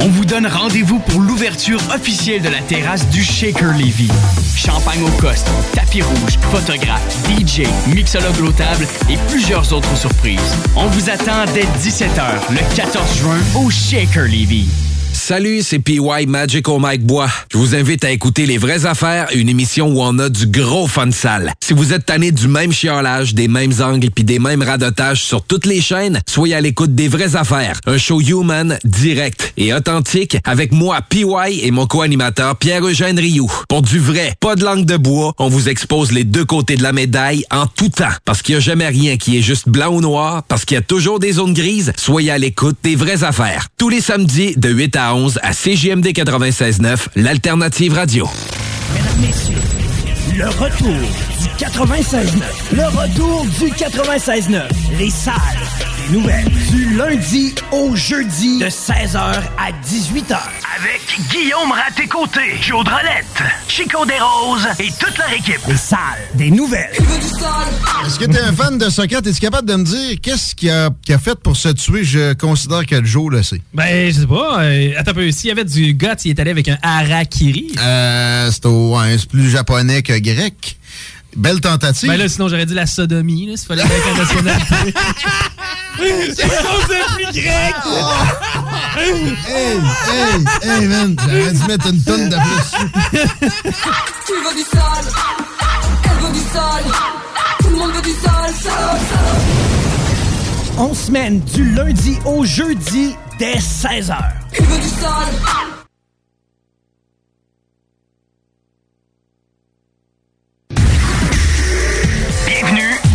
on vous donne rendez-vous pour l'ouverture officielle de la terrasse du Shaker Levy. Champagne au coste, tapis rouge, photographe, DJ, mixologue au table et plusieurs autres surprises. On vous attend dès 17h le 14 juin au Shaker Levy. Salut, c'est PY Magic au Mike Bois. Je vous invite à écouter Les Vraies Affaires, une émission où on a du gros fun sale. Si vous êtes tanné du même chiolage, des mêmes angles puis des mêmes radotages sur toutes les chaînes, soyez à l'écoute des Vraies Affaires. Un show human, direct et authentique avec moi, PY et mon co-animateur Pierre-Eugène Rioux. Pour du vrai, pas de langue de bois, on vous expose les deux côtés de la médaille en tout temps. Parce qu'il n'y a jamais rien qui est juste blanc ou noir, parce qu'il y a toujours des zones grises, soyez à l'écoute des Vraies Affaires. Tous les samedis de 8 à 11 à CGMD 96.9, l'alternative radio. Mesdames, Messieurs, le retour du 96.9. Le retour du 96.9. Les salles nouvelles. Du lundi au jeudi de 16h à 18h. Avec Guillaume Raté-Côté, Joe Drolette, Chico Desroses et toute leur équipe. Les salles des nouvelles. Est-ce que tu es un fan de soccer? Es-tu capable de me dire qu'est-ce qu'il a, qu'il a fait pour se tuer? Je considère que Joe le sait. Ben, je sais pas. euh, attends un peu. S'il y avait du guts, il est allé avec un harakiri. Euh, c'est, au- ouais, c'est plus japonais que grec. Belle tentative. Ben là, sinon, j'aurais dit la sodomie, là, s'il fallait avec C'est plus grec! hey, hey, hey, man, j'aurais dû mettre une tonne de plus. Tu veux du sol, elle veut du sol, tout le monde veut du sol, sol, sol. On semaine du lundi au jeudi dès 16h. Il veut du sol.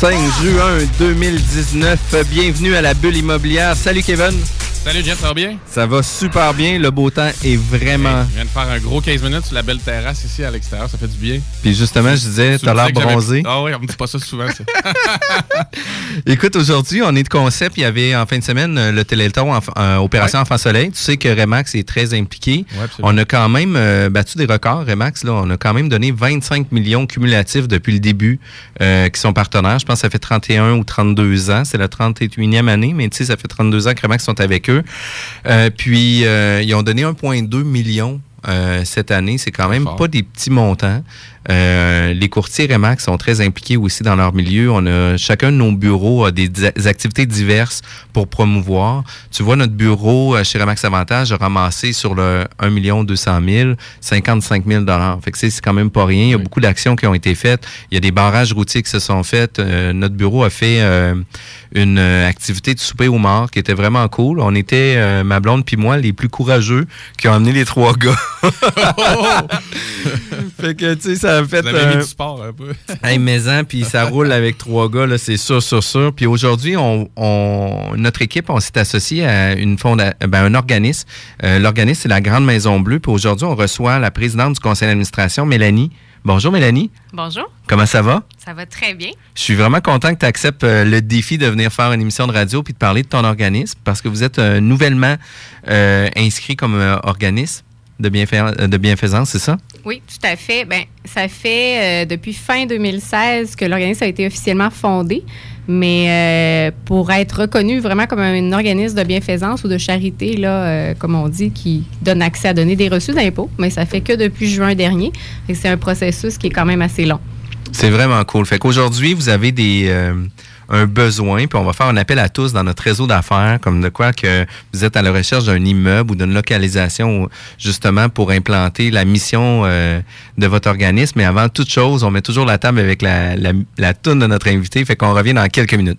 5 juin 2019. Bienvenue à la bulle immobilière. Salut Kevin. Salut Jeff, ça va bien? Ça va super bien. Le beau temps est vraiment. Je viens de faire un gros 15 minutes sur la belle terrasse ici à l'extérieur, ça fait du bien. Puis justement, je disais, Tu t'as l'air bronzé. Ah oui, on me dit pas ça souvent. ça. Écoute, aujourd'hui, on est de concept. Il y avait en fin de semaine le Téléthon Enf- euh, Opération Enfant Soleil. Tu sais que Remax est très impliqué. Ouais, on a quand même euh, battu des records, Remax. Là. On a quand même donné 25 millions cumulatifs depuis le début euh, qui sont partenaires. Je pense que ça fait 31 ou 32 ans. C'est la 31e année, mais tu sais, ça fait 32 ans que Remax sont avec eux. Euh, puis, euh, ils ont donné 1,2 million euh, cette année. C'est quand même pas des petits montants. Euh, les courtiers Remax sont très impliqués aussi dans leur milieu. On a chacun de nos bureaux a des, activités diverses pour promouvoir. Tu vois, notre bureau chez Remax Avantage a ramassé sur le 1 200 000, 55 000 Fait que c'est quand même pas rien. Il y a beaucoup d'actions qui ont été faites. Il y a des barrages routiers qui se sont faits. Euh, notre bureau a fait une euh, activité de souper au mort qui était vraiment cool. On était, euh, ma blonde puis moi, les plus courageux qui ont amené les trois gars. fait que, tu sais, ça a fait... Vous avez mis euh, du sport un peu. Hey, maison, puis ça roule avec trois gars, là, c'est sûr, sûr, sûr. Puis aujourd'hui, on, on- notre équipe, on s'est associé à une fonda ben, un organisme. Euh, L'organisme, c'est la Grande Maison Bleue. Puis aujourd'hui, on reçoit la présidente du conseil d'administration, Mélanie. Bonjour, Mélanie. Bonjour, Comment ça va? ça va très bien. Je suis vraiment content que tu acceptes euh, le défi de venir faire une émission de radio puis de parler de ton organisme parce que vous êtes euh, nouvellement euh, inscrit comme organisme de, bienfai- de bienfaisance, c'est ça? Oui, tout à fait. Ben, ça fait depuis fin 2016 que l'organisme a été officiellement fondé. Mais euh, pour être reconnu vraiment comme un organisme de bienfaisance ou de charité, là, euh, comme on dit, qui donne accès à donner des reçus d'impôts, mais ça fait que depuis juin dernier. C'est un processus qui est quand même assez long. C'est vraiment cool. Fait qu'aujourd'hui, vous avez des, euh, un besoin, puis on va faire un appel à tous dans notre réseau d'affaires, comme de quoi que vous êtes à la recherche d'un immeuble ou d'une localisation, justement, pour implanter la mission euh, de votre organisme. Mais avant toute chose, on met toujours la table avec la, la, la toune de notre invité. Fait qu'on revient dans quelques minutes.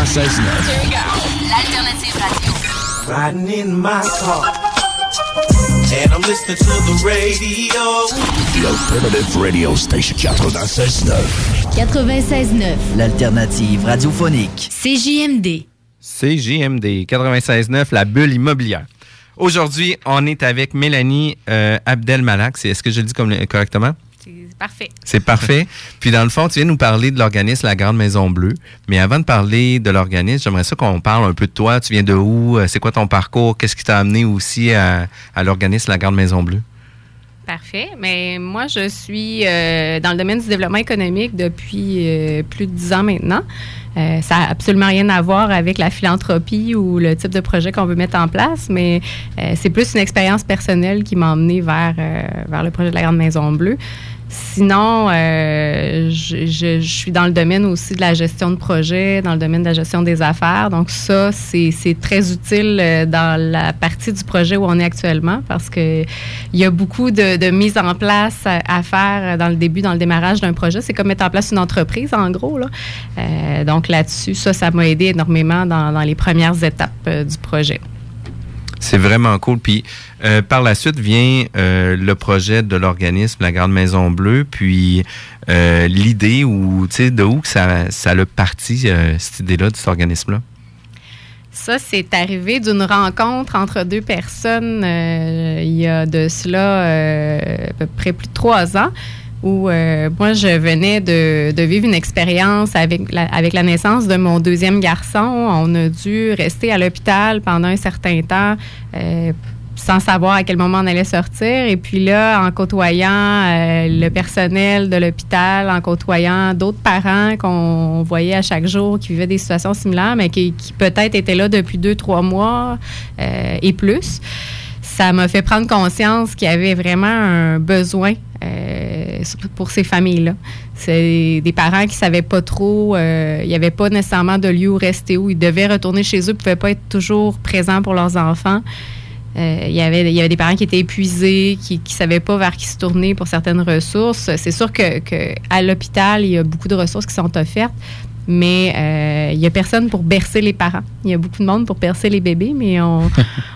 96 L'alternative radio. Riding in my car. And I'm listening to the radio. The Alternative Radio Station 96.9. 96.9. L'alternative radiophonique. CJMD. CJMD 96.9, la bulle immobilière. Aujourd'hui, on est avec Mélanie euh, Abdel-Malak. Est-ce que je le dis comme, correctement? C'est parfait. C'est parfait. Puis dans le fond, tu viens nous parler de l'organisme La Grande Maison Bleue. Mais avant de parler de l'organisme, j'aimerais ça qu'on parle un peu de toi. Tu viens de où? Euh, C'est quoi ton parcours? Qu'est-ce qui t'a amené aussi à, à l'organisme La Grande Maison Bleue? Parfait. Mais moi, je suis euh, dans le domaine du développement économique depuis euh, plus de dix ans maintenant. Euh, ça n'a absolument rien à voir avec la philanthropie ou le type de projet qu'on veut mettre en place, mais euh, c'est plus une expérience personnelle qui m'a emmené vers, euh, vers le projet de la Grande Maison Bleue. Sinon, euh, je, suis dans le domaine aussi de la gestion de projet, dans le domaine de la gestion des affaires. Donc ça, c'est très utile euh, dans la partie du projet où on est actuellement parce que il y a beaucoup de, mise en place à, faire dans le début, dans le démarrage d'un projet. C'est comme mettre en place une entreprise, en gros. Euh, donc là-dessus, ça, ça m'a aidé énormément dans, dans les premières étapes du projet. C'est vraiment cool. Puis euh, par la suite vient euh, le projet de l'organisme La Grande Maison Bleue, puis euh, l'idée ou tu sais de où ça ça a parti cette idée-là de cet organisme-là? Ça, c'est arrivé d'une rencontre entre deux personnes il y a de cela à peu près plus de trois ans où euh, moi, je venais de, de vivre une expérience avec la, avec la naissance de mon deuxième garçon. On a dû rester à l'hôpital pendant un certain temps. euh, sans savoir à quel moment on allait sortir. Et puis là, en côtoyant euh, le personnel de l'hôpital, en côtoyant d'autres parents qu'on voyait à chaque jour qui vivaient des situations similaires, mais qui, qui peut-être étaient là depuis deux, trois mois euh, et plus, ça m'a fait prendre conscience qu'il y avait vraiment un besoin euh, pour ces familles-là. C'est des parents qui savaient pas trop, euh, il n'y avait pas nécessairement de lieu où rester, où ils devaient retourner chez eux, ils ne pouvaient pas être toujours présents pour leurs enfants. Euh, il, y avait, des parents qui étaient épuisés, qui ne savaient pas vers qui se tourner pour certaines ressources. C'est sûr que, que l'hôpital, il y a beaucoup de ressources qui sont offertes, mais euh, il n'y a personne pour bercer les parents. Il y a beaucoup de monde pour bercer les bébés, mais on,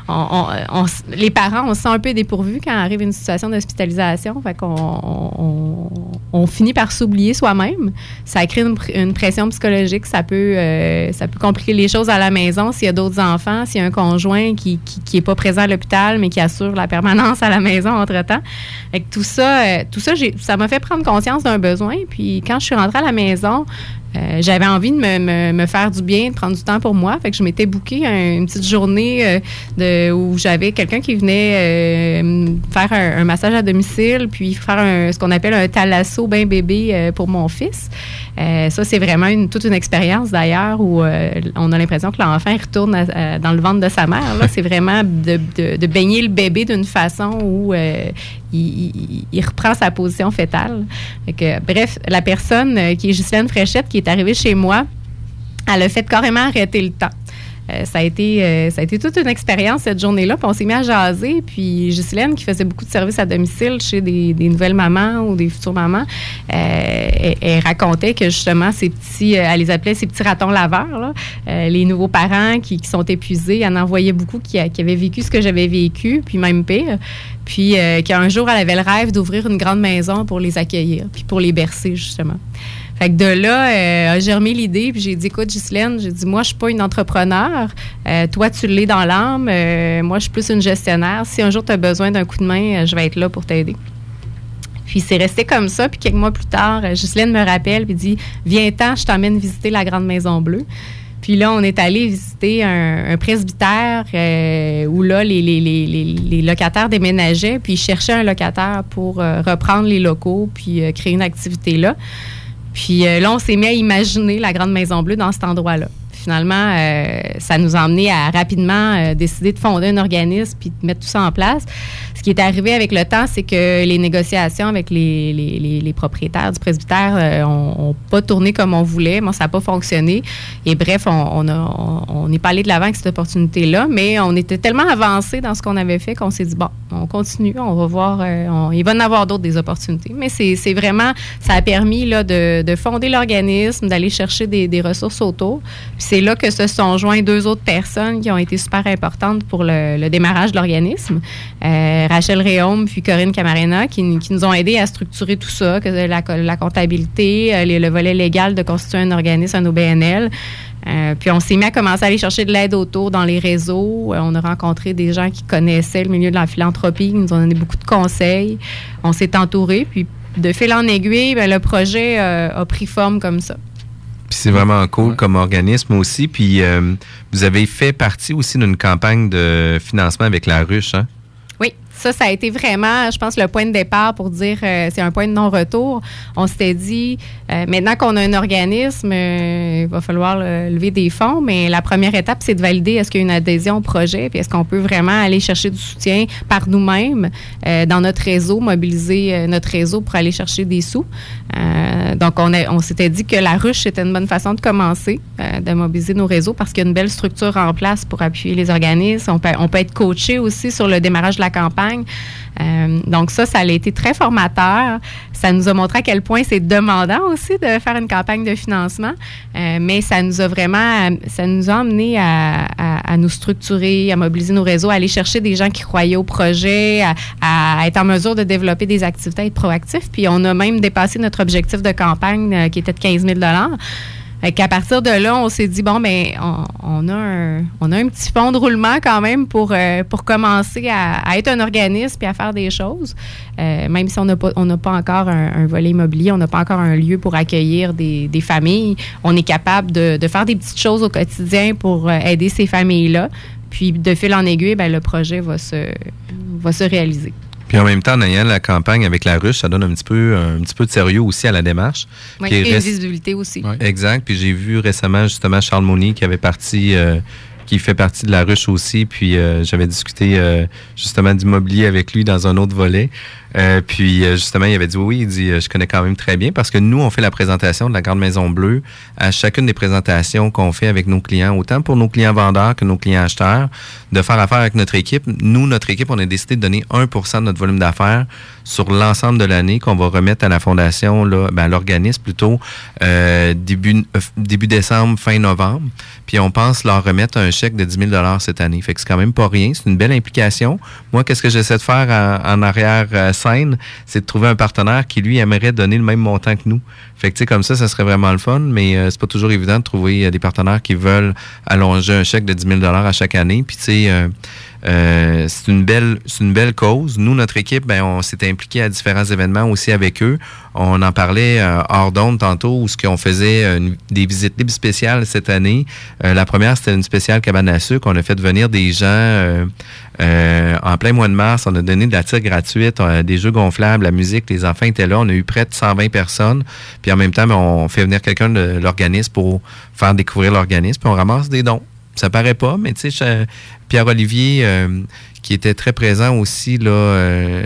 les parents, on se sent un peu dépourvus quand arrive une situation d'hospitalisation. Fait qu'on on, finit par s'oublier soi-même. Ça crée une, pr- une pression psychologique. Ça peut, euh, ça peut compliquer les choses à la maison s'il y a d'autres enfants, s'il y a un conjoint qui n'est qui, pas présent à l'hôpital, mais qui assure la permanence à la maison entre-temps. Tout ça, euh, tout ça, ça m'a fait prendre conscience d'un besoin. Puis quand je suis rentrée à la maison, euh, j'avais envie de me, me- faire du bien, de prendre du temps pour moi. Fait que je m'étais booké un- une petite journée euh, où j'avais quelqu'un qui venait euh, faire un, massage à domicile, puis faire un- ce qu'on appelle un thalasso bain bébé pour mon fils. Euh, ça, c'est vraiment une, toute une expérience d'ailleurs où euh, on a l'impression que l'enfant retourne à- à- dans le ventre de sa mère. là. C'est vraiment de, de- de baigner le bébé d'une façon où euh, il, il- il reprend sa position fétale. Fait que, bref, la personne euh, qui est Ghislaine Fréchette qui est arrivée chez moi, elle a fait carrément arrêter le temps. Euh, ça, a été, euh, ça a été toute une expérience cette journée-là. Puis on s'est mis à jaser. Puis Ghislaine, qui faisait beaucoup de services à domicile chez des, nouvelles mamans ou des futures mamans, euh, racontait que justement, ces petits, euh, elle les appelait ces petits ratons laveurs, les nouveaux parents qui, sont épuisés. Elle en voyait beaucoup qui, qui avaient vécu ce que j'avais vécu, puis même pire. Puis qu'un jour, elle avait le rêve d'ouvrir une grande maison pour les accueillir, puis pour les bercer, justement. Fait que de là, euh, a germé l'idée, puis j'ai dit, écoute, Ghislaine, j'ai dit, moi, je suis pas une entrepreneur. Euh, toi, tu l'es dans l'âme. Euh, moi, je suis plus une gestionnaire. Si un jour tu as besoin d'un coup de main, euh, je vais être là pour t'aider. Puis c'est resté comme ça. Puis quelques mois plus tard, Ghislaine me rappelle puis dit Viens-t'en, je t'emmène visiter la Grande Maison Bleue. Puis là, on est allé visiter un, presbytère où là, les, locataires déménageaient, puis ils cherchaient un locataire pour reprendre les locaux, puis créer une activité là. Puis euh, là, on s'est mis à imaginer la Grande Maison Bleue dans cet endroit-là. Finalement, euh, ça nous a emmené à rapidement euh, décider de fonder un organisme puis de mettre tout ça en place. Qui est arrivé avec le temps, c'est que les négociations avec les, les- les- propriétaires du presbytère n'ont pas tourné comme on voulait. Moi, ça n'a pas fonctionné. Et bref, on a- on- n'est pas allé de l'avant avec cette opportunité-là, mais on était tellement avancé dans ce qu'on avait fait qu'on s'est dit, bon, on continue, on va voir, euh, il va y en avoir d'autres des opportunités. Mais c'est vraiment, ça a permis là, de, de fonder l'organisme, d'aller chercher des, des ressources autour. C'est là que se sont joints deux autres personnes qui ont été super importantes pour le, le démarrage de l'organisme. Euh, Rachel Réaume puis Corinne Camarena qui, qui nous ont aidés à structurer tout ça, que la, la comptabilité, euh, les- le volet légal de constituer un organisme, un OBNL. Euh, puis on s'est mis à commencer à aller chercher de l'aide autour dans les réseaux. Euh, on a rencontré des gens qui connaissaient le milieu de la philanthropie, qui nous ont donné beaucoup de conseils. On s'est entouré, puis de fil en aiguille, ben, le projet euh, a pris forme comme ça. Puis c'est vraiment cool comme organisme aussi. Puis euh, vous avez fait partie aussi d'une campagne de financement avec la ruche, hein? Oui, ça, ça a été vraiment, je pense, le point de départ pour dire euh, c'est un point de non-retour. On s'était dit, euh, maintenant qu'on a un organisme, euh, il va falloir lever des fonds, mais la première étape, c'est de valider est-ce qu'il y a une adhésion au projet, puis est-ce qu'on peut vraiment aller chercher du soutien par nous-mêmes dans notre réseau, mobiliser notre réseau pour aller chercher des sous. Donc, on, a- on s'était dit que la ruche, c'était une bonne façon de commencer, de mobiliser nos réseaux parce qu'il y a une belle structure en place pour appuyer les organismes. On peut, on peut être coaché aussi sur le démarrage de la campagne. Euh, donc, ça, ça a été très formateur. Ça nous a montré à quel point c'est demandant aussi de faire une campagne de financement. Euh, mais ça nous a vraiment, ça nous a amené à, nous structurer, à mobiliser nos réseaux, à aller chercher des gens qui croyaient au projet, à, être en mesure de développer des activités, à être proactif. Puis on a même dépassé notre objectif de campagne euh, qui était de 15 000 fait qu'à partir de là, on s'est dit, bon, ben, on, a un, on a un petit fond de roulement quand même pour, euh, pour commencer à, à être un organisme et à faire des choses. Euh, même si on n'a pas, on n'a pas encore un, un volet immobilier, on n'a pas encore un lieu pour accueillir des, des familles, on est capable de, de faire des petites choses au quotidien pour euh, aider ces familles-là. Puis, de fil en aiguille, ben, le projet va se, va se réaliser. Puis en même temps, en ayant la campagne avec la ruche, ça donne un petit peu, un petit peu de sérieux aussi à la démarche. Oui, Puis et une visibilité aussi. Exact. Puis j'ai vu récemment justement Charles Monnier qui avait parti, euh, qui fait partie de la ruche aussi. Puis euh, j'avais discuté euh, justement d'immobilier avec lui dans un autre volet. Euh, puis euh, justement, il avait dit oui, il dit euh, je connais quand même très bien parce que nous on fait la présentation de la Grande Maison Bleue à chacune des présentations qu'on fait avec nos clients, autant pour nos clients vendeurs que nos clients acheteurs, de faire affaire avec notre équipe. Nous, notre équipe, on a décidé de donner 1% de notre volume d'affaires sur l'ensemble de l'année qu'on va remettre à la fondation, là, ben, à l'organisme plutôt, euh, début, euh, début décembre, fin novembre. Puis on pense leur remettre un chèque de 10 000 cette année. Fait que c'est quand même pas rien. C'est une belle implication. Moi, qu'est-ce que j'essaie de faire en, en arrière c'est de trouver un partenaire qui, lui, aimerait donner le même montant que nous. Fait que, tu sais, comme ça, ça serait vraiment le fun, mais euh, c'est pas toujours évident de trouver euh, des partenaires qui veulent allonger un chèque de 10 000 à chaque année. Puis, tu sais, euh, c'est une belle c'est une belle cause. Nous, notre équipe, ben, on s'est impliqué à différents événements aussi avec eux. On en parlait euh, hors d'onde tantôt où ce qu'on faisait euh, des visites libres spéciales cette année. La première, c'était une spéciale cabane à sucre. On a fait venir des gens en plein mois de mars. On a donné de la tire gratuite, on a des jeux gonflables, la musique. Les enfants étaient là. On a eu près de 120 personnes. Puis en même temps, ben, on fait venir quelqu'un de l'organisme pour faire découvrir l'organisme. Puis on ramasse des dons. Ça paraît pas, mais tu sais, Pierre-Olivier, euh, qui était très présent aussi là, euh,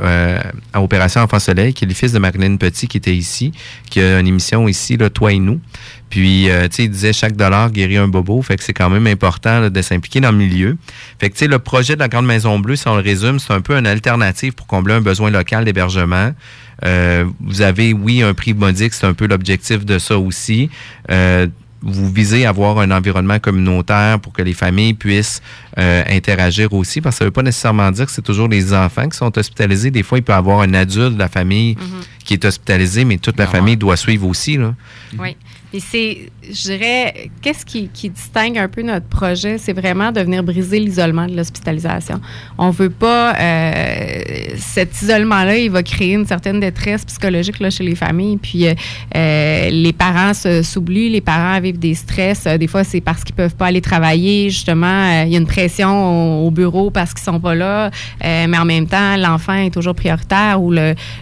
euh, à Opération Enfant Soleil, qui est le fils de Marilyn Petit, qui était ici, qui a une émission ici, là, Toi et nous. Puis, euh, tu sais, il disait chaque dollar guérit un bobo. Fait que c'est quand même important là, de s'impliquer dans le milieu. Fait que, tu sais, le projet de la Grande Maison Bleue, si on le résume, c'est un peu une alternative pour combler un besoin local d'hébergement. Euh, vous avez, oui, un prix modique, c'est un peu l'objectif de ça aussi. Vous visez à avoir un environnement communautaire pour que les familles puissent euh, interagir aussi, parce que ça ne veut pas nécessairement dire que c'est toujours les enfants qui sont hospitalisés. Des fois, il peut y avoir un adulte de la famille qui est hospitalisé, mais toute la famille doit suivre aussi. Là. Oui. Et c'est, je dirais, qu'est-ce qui, qui distingue un peu notre projet, c'est vraiment de venir briser l'isolement de l'hospitalisation. On veut pas, euh, cet isolement-là, il va créer une certaine détresse psychologique là, chez les familles. Puis euh, euh, les parents s'oublient, les parents vivent des stress. Euh, des fois, c'est parce qu'ils peuvent pas aller travailler. Justement, euh, il y a une pression au, au bureau parce qu'ils sont pas là. Euh, mais en même temps, l'enfant est toujours prioritaire ou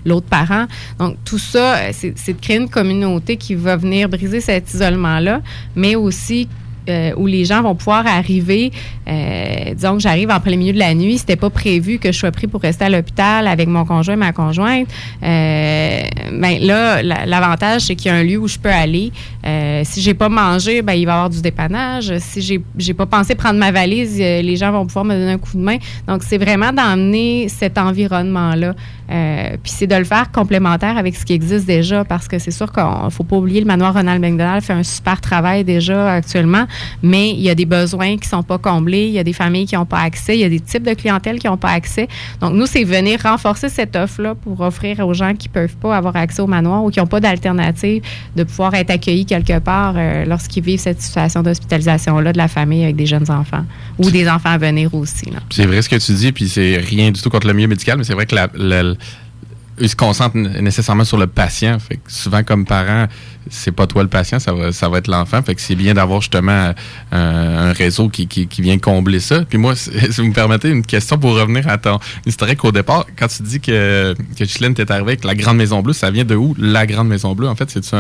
l'autre parent. Donc, tout ça, c'est de créer une communauté qui va venir briser cet isolement-là, mais aussi euh, où les gens vont pouvoir arriver, euh, disons que j'arrive en plein milieu de la nuit, c'était pas prévu que je sois pris pour rester à l'hôpital avec mon conjoint, ma conjointe. Euh, ben là, la- l'avantage c'est qu'il y a un lieu où je peux aller. Euh, si j'ai pas mangé, ben il va y avoir du dépannage. Si j'ai j'ai pas pensé prendre ma valise, euh, les gens vont pouvoir me donner un coup de main. Donc c'est vraiment d'emmener cet environnement-là. Euh, puis c'est de le faire complémentaire avec ce qui existe déjà, parce que c'est sûr qu'on faut pas oublier le manoir Ronald McDonald fait un super travail déjà actuellement, mais il y a des besoins qui sont pas comblés, il y a des familles qui n'ont pas accès, il y a des types de clientèle qui n'ont pas accès. Donc nous, c'est venir renforcer cette offre-là pour offrir aux gens qui peuvent pas avoir accès au manoir ou qui n'ont pas d'alternative de pouvoir être accueillis quelque part euh, lorsqu'ils vivent cette situation d'hospitalisation-là de la famille avec des jeunes enfants ou des enfants à venir aussi. C'est vrai ce que tu dis, puis c'est rien du tout contre le milieu médical, mais c'est vrai que la, ils se concentrent nécessairement sur le patient. Fait que souvent, comme parents, c'est pas toi le patient, ça va, ça va être l'enfant. Fait que c'est bien d'avoir justement euh, un réseau qui, qui, vient combler ça. Puis moi, si vous me permettez une question pour revenir à ton historique au départ, quand tu dis que, que t'est arrivée avec la Grande Maison Bleue, ça vient de où la Grande Maison Bleue? En fait, c'est tout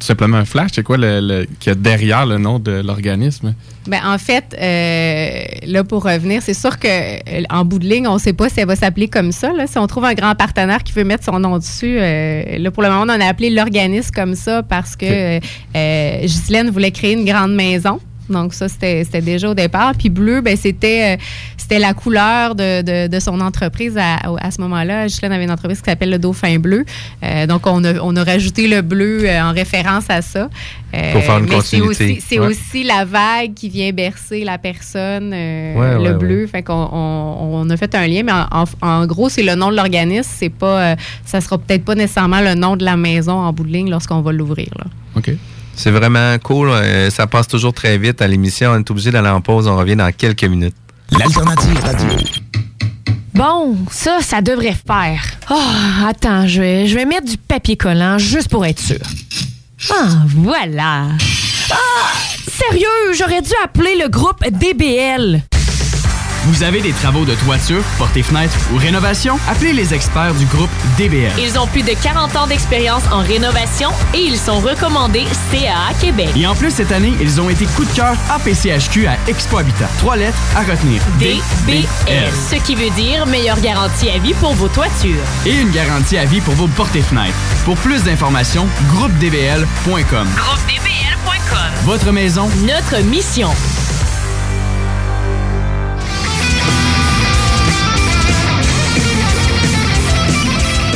simplement un flash? C'est quoi le, le- qu'il y a derrière le nom de l'organisme? Ben, en fait, euh, là, pour revenir, c'est sûr que euh, en bout de ligne, on ne sait pas si elle va s'appeler comme ça. Là. Si on trouve un grand partenaire qui veut mettre son nom dessus, là, pour le moment, on a appelé l'organisme comme ça parce que euh, euh, Ghislaine voulait créer une grande maison. Donc ça, c'était déjà au départ. Puis bleu, ben, c'était euh, c'était la couleur de, de, de son entreprise à, à ce moment-là. Ghislaine avait une entreprise qui s'appelle le Dauphin Bleu. Euh, donc on a, on a rajouté le bleu euh, en référence à ça. Euh, Pour faire une mais c'est continuité. aussi, c'est Ouais. aussi la vague qui vient bercer la personne, euh, Ouais, le ouais, bleu. Fait qu'on on, on a fait un lien, mais en, en- en gros, c'est le nom de l'organisme. C'est pas, ça sera peut-être pas nécessairement le nom de la maison en bout de ligne lorsqu'on va l'ouvrir. OK. C'est vraiment cool. euh, ça passe toujours très vite à l'émission. On est obligé d'aller en pause. On revient dans quelques minutes. L'alternative radio. Bon, ça, ça devrait faire. Ah, attends, je vais, je vais mettre du papier collant juste pour être sûr. Ah, voilà. Ah, sérieux, j'aurais dû appeler le groupe DBL. Vous avez des travaux de toiture, portes et fenêtres ou rénovation? Appelez les experts du groupe DBL. Ils ont plus de 40 ans d'expérience en rénovation et ils sont recommandés CAA Québec. Et en plus, cette année, ils ont été coup de cœur APCHQ à Expo Habitat. Trois lettres à retenir. DBL, ce qui veut dire meilleure garantie à vie pour vos toitures. Et une garantie à vie pour vos portes et fenêtres. Pour plus d'informations, groupedbl.com. GroupeDBL.com. Votre maison, Notre mission.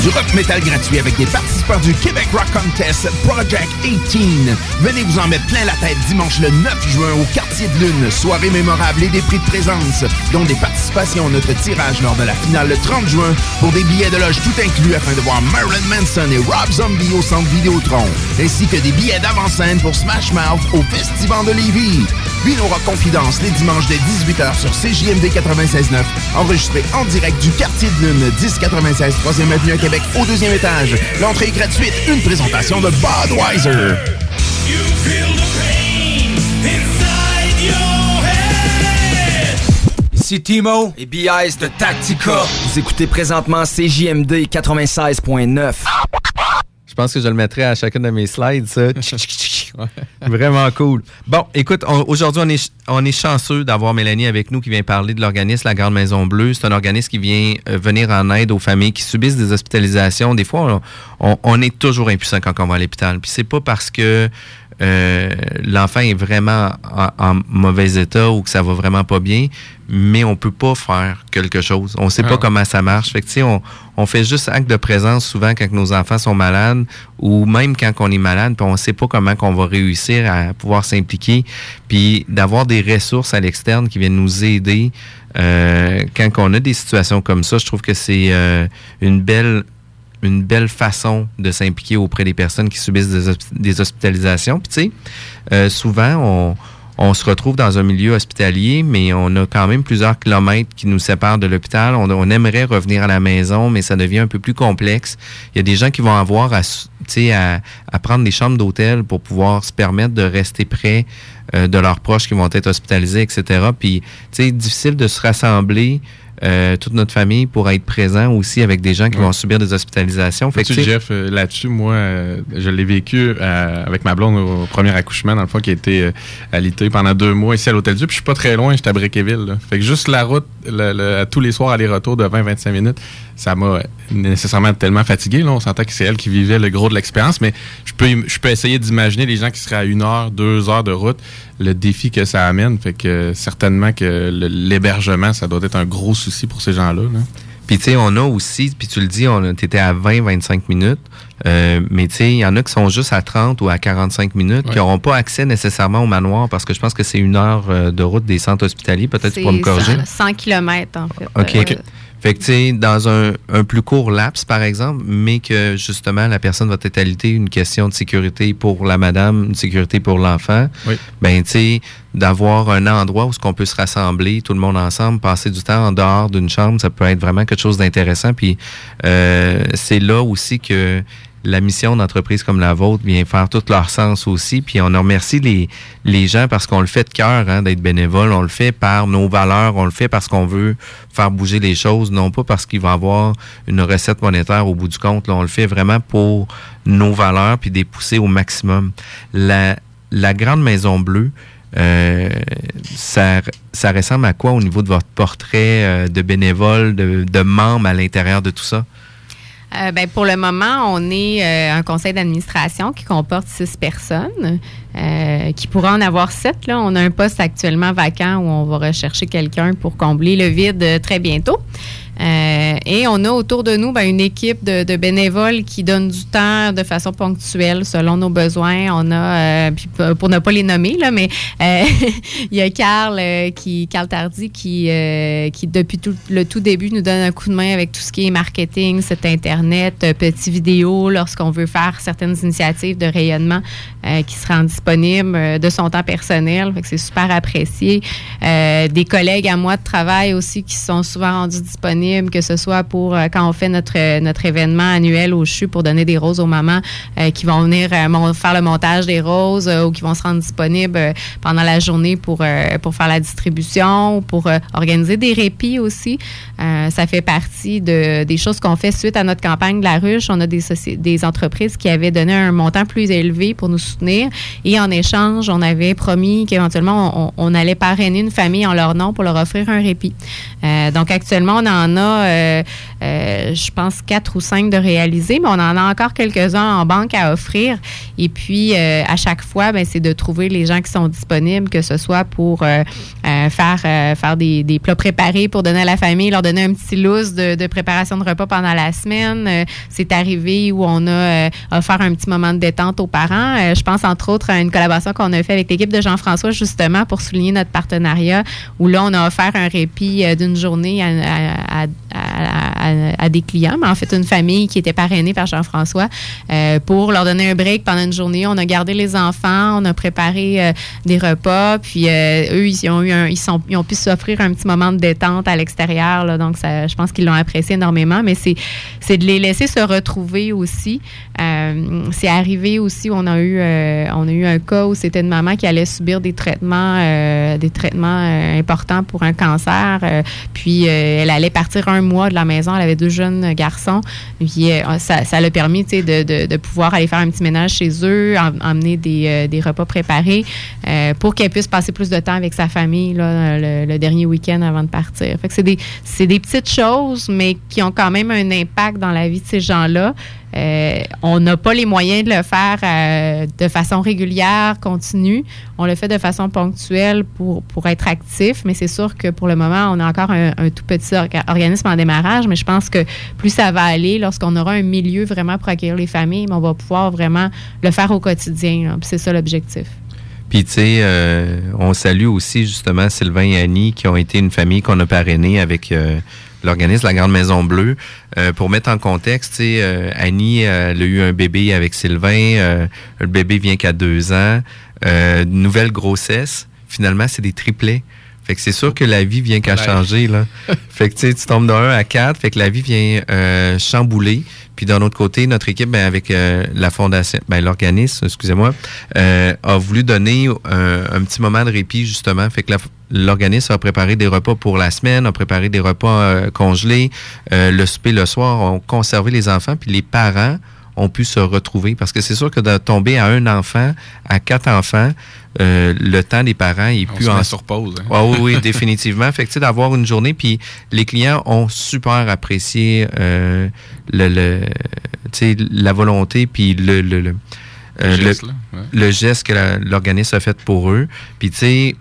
Du rock metal gratuit avec des participants du Québec Rock Contest Project 18. Venez vous en mettre plein la tête dimanche le 9 juin au Quartier de Lune. Soirée mémorable et des prix de présence, dont des participations à notre tirage lors de la finale le 30 juin pour des billets de loge tout inclus afin de voir Marilyn Manson et Rob Zombie au centre Vidéotron, ainsi que des billets d'avant-scène pour Smash Mouth au Festival de Lévis. Vino Rock Confidence les dimanches dès 18h sur CJMD 96.9, enregistré en direct du quartier de Lune, 1096 3e Avenue à Québec, au deuxième étage. L'entrée est gratuite, une présentation de Budweiser. Ici Timo et BIS de Tactica. Vous écoutez présentement CJMD 96.9. Je pense que je le mettrai à chacune de mes slides, ça. Vraiment cool. Bon, écoute, aujourd'hui, on est, on est chanceux d'avoir Mélanie avec nous qui vient parler de l'organisme La Grande Maison Bleue. C'est un organisme qui vient euh, venir en aide aux familles qui subissent des hospitalisations. Des fois, on, on- on est toujours impuissant quand on va à l'hôpital. Puis c'est pas parce que euh, l'enfant est vraiment en, en mauvais état ou que ça va vraiment pas bien, mais on peut pas faire quelque chose. On sait pas comment ça marche. Fait que, tu sais, on, on fait juste acte de présence souvent quand nos enfants sont malades ou même quand on est malade, puis on sait pas comment qu'on va réussir à pouvoir s'impliquer, puis d'avoir des ressources à l'externe qui viennent nous aider euh, quand on a des situations comme ça. Je trouve que c'est euh, une belle une belle façon de s'impliquer auprès des personnes qui subissent des, hosp- des hospitalisations. Puis tu sais, euh, souvent, on, on se retrouve dans un milieu hospitalier, mais on a quand même plusieurs kilomètres qui nous séparent de l'hôpital. On, on aimerait revenir à la maison, mais ça devient un peu plus complexe. Il y a des gens qui vont avoir à, à, à prendre des chambres d'hôtel pour pouvoir se permettre de rester près euh, de leurs proches qui vont être hospitalisés, etc. Puis, tu sais, difficile de se rassembler. Euh, toute notre famille pour être présent aussi avec des gens qui Ouais. vont subir des hospitalisations. Fait que, Jeff, euh, là-dessus, moi, euh, je l'ai vécu euh, avec ma blonde au premier accouchement, dans le fond, qui a été euh, alité pendant deux mois ici à l'Hôtel Dieu. Puis je suis pas très loin, j'étais à Bréquéville. là. Fait que juste la route, le- le- tous les soirs, aller-retour de 20-25 minutes, ça m'a nécessairement tellement fatigué. Là. On sentait que c'est elle qui vivait le gros de l'expérience, mais je peux, je peux essayer d'imaginer les gens qui seraient à une heure, deux heures de route, le défi que ça amène. Fait que certainement que l'hébergement, ça doit être un gros souci pour ces gens-là. là. Puis, tu sais, on a aussi, puis tu le dis, on était à 20-25 minutes, euh, mais tu sais, il y en a qui sont juste à 30 ou à 45 minutes, qui n'auront pas accès nécessairement au manoir parce que je pense que c'est une heure euh, de route des centres hospitaliers. Peut-être tu pourras me corriger. 100 km, en fait. OK. Euh, Fait que, tu sais, dans un, un plus court laps, par exemple, mais que justement, la personne va être alitée, une question de sécurité pour la madame, une sécurité pour l'enfant, Oui. ben, tu sais, d'avoir un endroit où ce qu'on peut se rassembler, tout le monde ensemble, passer du temps en dehors d'une chambre, ça peut être vraiment quelque chose d'intéressant. Puis, euh, c'est là aussi que la mission d'entreprise comme la vôtre vient faire tout leur sens aussi. Puis on remercie les, les gens parce qu'on le fait de cœur, hein, d'être bénévole. On le fait par nos valeurs. On le fait parce qu'on veut faire bouger les choses, non pas parce qu'il va avoir une recette monétaire au bout du compte. On le fait vraiment pour nos valeurs puis des pousser au maximum. La, la Grande Maison Bleue, euh, ça, ça ressemble à quoi au niveau de votre portrait euh, de bénévole, de, de membre à l'intérieur de tout ça? Euh, ben, pour le moment, on est euh, un conseil d'administration qui comporte six personnes, euh, qui pourra en avoir sept. Là. On a un poste actuellement vacant où on va rechercher quelqu'un pour combler le vide euh, très bientôt. Euh, et on a autour de nous ben, une équipe de, de bénévoles qui donnent du temps de façon ponctuelle selon nos besoins. On a, euh, pour ne pas les nommer, là, mais euh, il y a Carl, euh, qui, Carl Tardy qui, euh, qui, depuis tout, le tout début, nous donne un coup de main avec tout ce qui est marketing, site Internet, petits vidéos, lorsqu'on veut faire certaines initiatives de rayonnement qui se rendent disponibles de son temps personnel. C'est super apprécié. Des collègues à moi de travail aussi qui sont souvent rendus disponibles, que ce soit pour euh, quand on fait notre, euh, notre événement annuel au CHU pour donner des roses aux mamans euh, qui vont venir mon- faire le montage des roses ou qui vont se rendre disponibles pendant la journée pour, pour faire la distribution, pour euh, organiser des répits aussi. Ça fait partie de, des choses qu'on fait suite à notre campagne de la ruche. On a des, des entreprises qui avaient donné un montant plus élevé pour nous soutenir et en échange, on avait promis qu'éventuellement, on, allait parrainer une famille en leur nom pour leur offrir un répit. Donc actuellement, on en a, euh, je pense, quatre ou cinq de réalisés, mais on en a encore quelques-uns en banque à offrir. Et puis, euh, à chaque fois, ben, c'est de trouver les gens qui sont disponibles, que ce soit pour euh, euh, faire, euh, faire des, des plats préparés pour donner à la famille, leur donner un petit lousse de, de préparation de repas pendant la semaine. Euh, c'est arrivé où on a offert un petit moment de détente aux parents. Je pense entre autres à une collaboration qu'on a fait avec l'équipe de Jean-François justement pour souligner notre partenariat où là on a offert un répit d'une journée à, à- à- à- à- des clients, mais en fait une famille qui était parrainée par Jean-François euh, pour leur donner un break pendant une journée. On a gardé les enfants, on a préparé euh, des repas, puis euh, eux ils ont eu un- pu s'offrir un petit moment de détente à l'extérieur, donc je pense qu'ils l'ont apprécié énormément. Mais c'est de les laisser se retrouver aussi. C'est arrivé aussi, on a eu on a eu un cas où c'était une maman qui allait subir des traitements des traitements importants pour un cancer. puis elle allait partir un mois de la maison. Elle avait deux jeunes garçons. Puis euh, ça, ça l'a permis de, de, de pouvoir aller faire un petit ménage chez eux, em- emmener des, euh, des repas préparés euh, pour qu'elle puisse passer plus de temps avec sa famille là, le, dernier week-end avant de partir. Fait c'est des, c'est des petites choses, mais qui ont quand même un impact dans la vie de ces gens-là. Euh, on n'a pas les moyens de le faire euh, de façon régulière, continue. On le fait de façon ponctuelle pour, être actif, mais c'est sûr que pour le moment, on a encore un, tout petit orga- organisme en démarrage, mais je pense que plus ça va aller, lorsqu'on aura un milieu vraiment pour accueillir les familles, on va pouvoir vraiment le faire au quotidien. C'est ça l'objectif. Puis, tu sais, euh, on salue aussi justement Sylvain et Annie qui ont été une famille qu'on a parrainée avec l'organisme La Grande Maison Bleue. Euh, pour mettre en contexte, euh, Annie, euh, elle a eu un bébé avec Sylvain. euh, le bébé vient qu'à deux ans. Euh, nouvelle grossesse. Finalement, c'est des triplets. Fait que c'est sûr que la vie vient qu'à changer, là. fait que tu tombes de 1 à 4, fait que la vie vient euh, chambouler. Puis d'un autre côté, notre équipe, ben, avec euh, la fondation, ben, l'organisme, excusez-moi, euh, a voulu donner un, petit moment de répit, justement. Fait que l'organisme a préparé des repas pour la semaine, a préparé des repas euh, congelés, euh, le souper le soir, ont conservé les enfants, puis les parents ont pu se retrouver. Parce que c'est sûr que de tomber à un enfant, à quatre enfants, euh, le temps des parents est On plus se en hein. Ah oui, oui, définitivement. Fait que, tu sais, d'avoir une journée, puis les clients ont super apprécié euh, le, la volonté, puis le, le, le, euh, Le geste, le- là, ouais. le geste que l'organisme a fait pour eux. Puis, tu sais,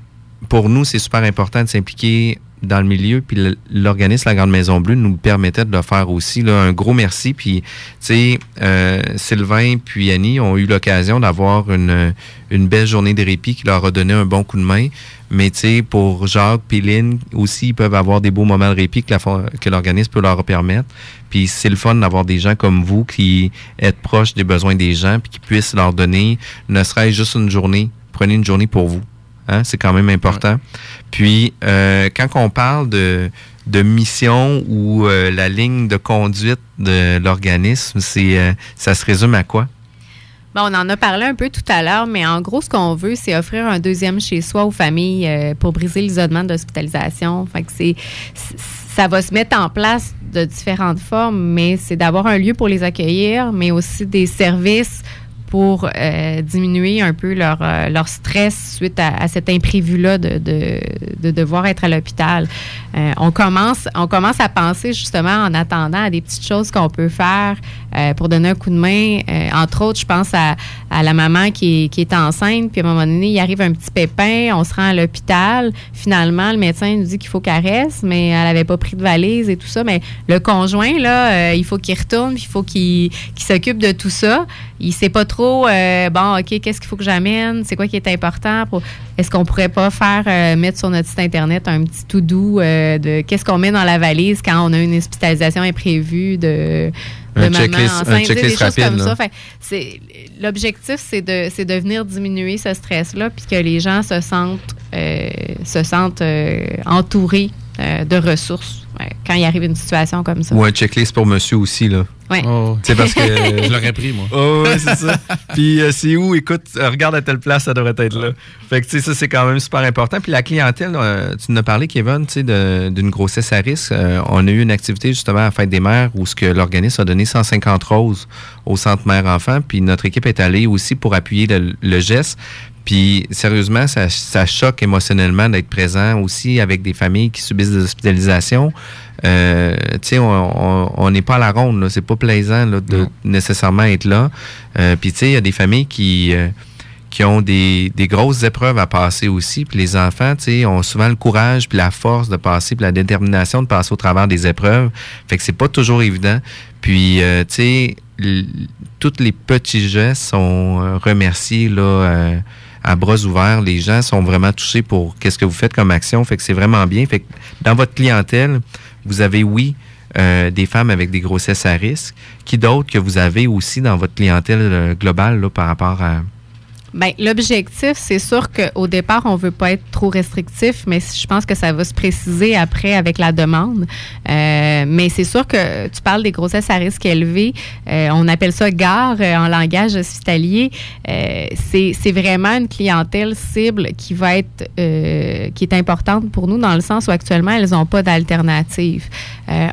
pour nous, c'est super important de s'impliquer dans le milieu. Puis l'organisme La Grande Maison Bleue nous permettait de le faire aussi. Là, un gros merci. Puis, tu sais, euh, Sylvain puis Annie ont eu l'occasion d'avoir une, une belle journée de répit qui leur a donné un bon coup de main. Mais, tu sais, pour Jacques puis Lynn aussi, ils peuvent avoir des beaux moments de répit que l'organisme peut leur permettre. Puis c'est le fun d'avoir des gens comme vous qui êtes proches des besoins des gens puis qui puissent leur donner, ne serait-ce juste une journée. Prenez une journée pour vous. Hein, c'est quand même important. Puis, euh, quand on parle de, de mission ou euh, la ligne de conduite de l'organisme, c'est euh, ça se résume à quoi? Bon, on en a parlé un peu tout à l'heure, mais en gros, ce qu'on veut, c'est offrir un deuxième chez soi aux familles pour briser l'isolement d'hospitalisation. Fait que c'est- ça va se mettre en place de différentes formes, mais c'est d'avoir un lieu pour les accueillir, mais aussi des services pour euh, diminuer un peu leur, euh, leur stress suite à, cet imprévu-là de, de, de devoir être à l'hôpital. Euh, on, commence, on commence à penser justement en attendant à des petites choses qu'on peut faire pour donner un coup de main. Entre autres, je pense à, à la maman qui est, qui est enceinte, puis à un moment donné, il arrive un petit pépin, on se rend à l'hôpital. Finalement, le médecin nous dit qu'il faut qu'elle reste, mais elle n'avait pas pris de valise et tout ça. Mais le conjoint, là, il faut qu'il retourne, puis il faut qu'il qu'il s'occupe de tout ça. Il sait pas trop, euh, bon, OK, qu'est-ce qu'il faut que j'amène? C'est quoi qui est important? pour- Est-ce qu'on pourrait pas faire, euh, mettre sur notre site Internet un petit tout doux de qu'est-ce qu'on met dans la valise quand on a une hospitalisation imprévue de, de Un maman checklist- un enceinte, sais, des choses rapide, comme là. ça. Fait, c'est, l'objectif, c'est de, c'est de venir diminuer ce stress-là, puis que les gens se sentent, euh, se sentent euh, entourés euh, de ressources quand il arrive une situation comme ça. Ou un checklist pour monsieur aussi, là. Ouais. C'est parce que. Je l'aurais pris, moi. Oh, c'est ça. Puis euh, c'est où, écoute, euh, regarde à telle place, ça devrait être là. Fait que, tu sais, ça, c'est quand même super important. Puis la clientèle, euh, tu nous as parlé, Kevin, tu sais, de- d'une grossesse à risque. Euh, on a eu une activité, justement, à la Fête des mères, où ce que l'organisme a donné 150 roses au centre mère-enfant. Puis notre équipe est allée aussi pour appuyer le, le geste. Puis sérieusement, ça, ça choque émotionnellement d'être présent aussi avec des familles qui subissent des hospitalisations. Euh, tu sais, on- on on n'est pas à la ronde, là. c'est pas plaisant là, de nécessairement être là. Euh, Puis tu sais, il y a des familles qui euh, qui ont des, des grosses épreuves à passer aussi. Puis les enfants, tu sais, ont souvent le courage puis la force de passer, puis la détermination de passer au travers des épreuves. Fait que c'est pas toujours évident. Puis, euh, tu sais, tous les petits gestes sont euh, remerciés là. À bras ouverts, les gens sont vraiment touchés pour qu'est-ce que vous faites comme action. Fait que c'est vraiment bien. Fait que dans votre clientèle, vous avez oui euh, des femmes avec des grossesses à risque. Qui d'autres que vous avez aussi dans votre clientèle euh, globale là, par rapport à Ben, l'objectif, c'est sûr qu'au départ, on veut pas être trop restrictif, mais je pense que ça va se préciser après avec la demande. Euh, mais c'est sûr que tu parles des grossesses à risque élevé. Euh, on appelle ça gare euh, en langage hospitalier. Euh, c'est c'est vraiment une clientèle cible qui va être euh, qui est importante pour nous dans le sens où actuellement elles n'ont pas d'alternative.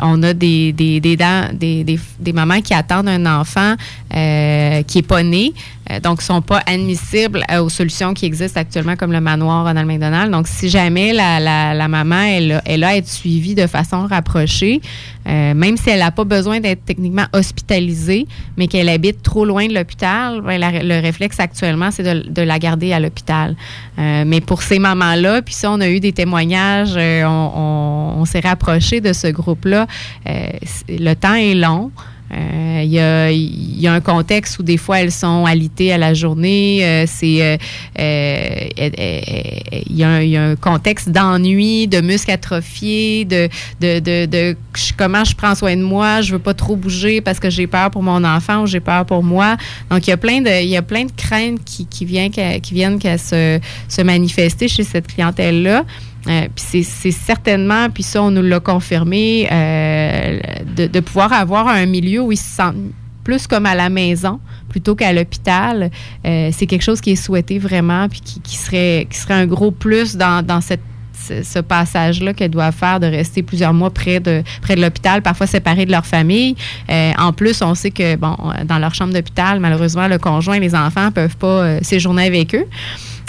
On a des des des, des, des mamans qui attendent un enfant euh, qui est pas né, euh, donc sont pas admissibles euh, aux solutions qui existent actuellement comme le manoir Ronald McDonald. Donc si jamais la, maman elle, elle a à être suivie de façon rapprochée, même si elle n'a pas besoin d'être techniquement hospitalisée, mais qu'elle habite trop loin de l'hôpital, ben, le réflexe actuellement, c'est de, la garder à l'hôpital. Mais pour ces mamans-là, puis ça, on a eu des témoignages, on, on- s'est rapproché de ce groupe-là. Le temps est long. Euh, Il y, a, y a un contexte où des fois elles sont alitées à la journée. euh, c'est euh, il y, a un- contexte d'ennui, de muscles atrophiés, de, de, de, de comment je prends soin de moi. Je veux pas trop bouger parce que j'ai peur pour mon enfant ou j'ai peur pour moi. Donc il y a plein de il y a plein de craintes qui, qui viennent qui viennent qu'à se, se manifester chez cette clientèle là. Euh, puis c'est- certainement, puis ça, on nous l'a confirmé, euh, de, de pouvoir avoir un milieu où ils se sentent plus comme à la maison plutôt qu'à l'hôpital. Euh, c'est quelque chose qui est souhaité vraiment, puis qui, qui serait, qui serait un gros plus dans, dans cette ce, passage-là qu'elles doivent faire de rester plusieurs mois près de près de l'hôpital, parfois séparées de leur famille. Euh, en plus, on sait que bon, dans leur chambre d'hôpital, malheureusement, le conjoint et les enfants peuvent pas euh, séjourner avec eux.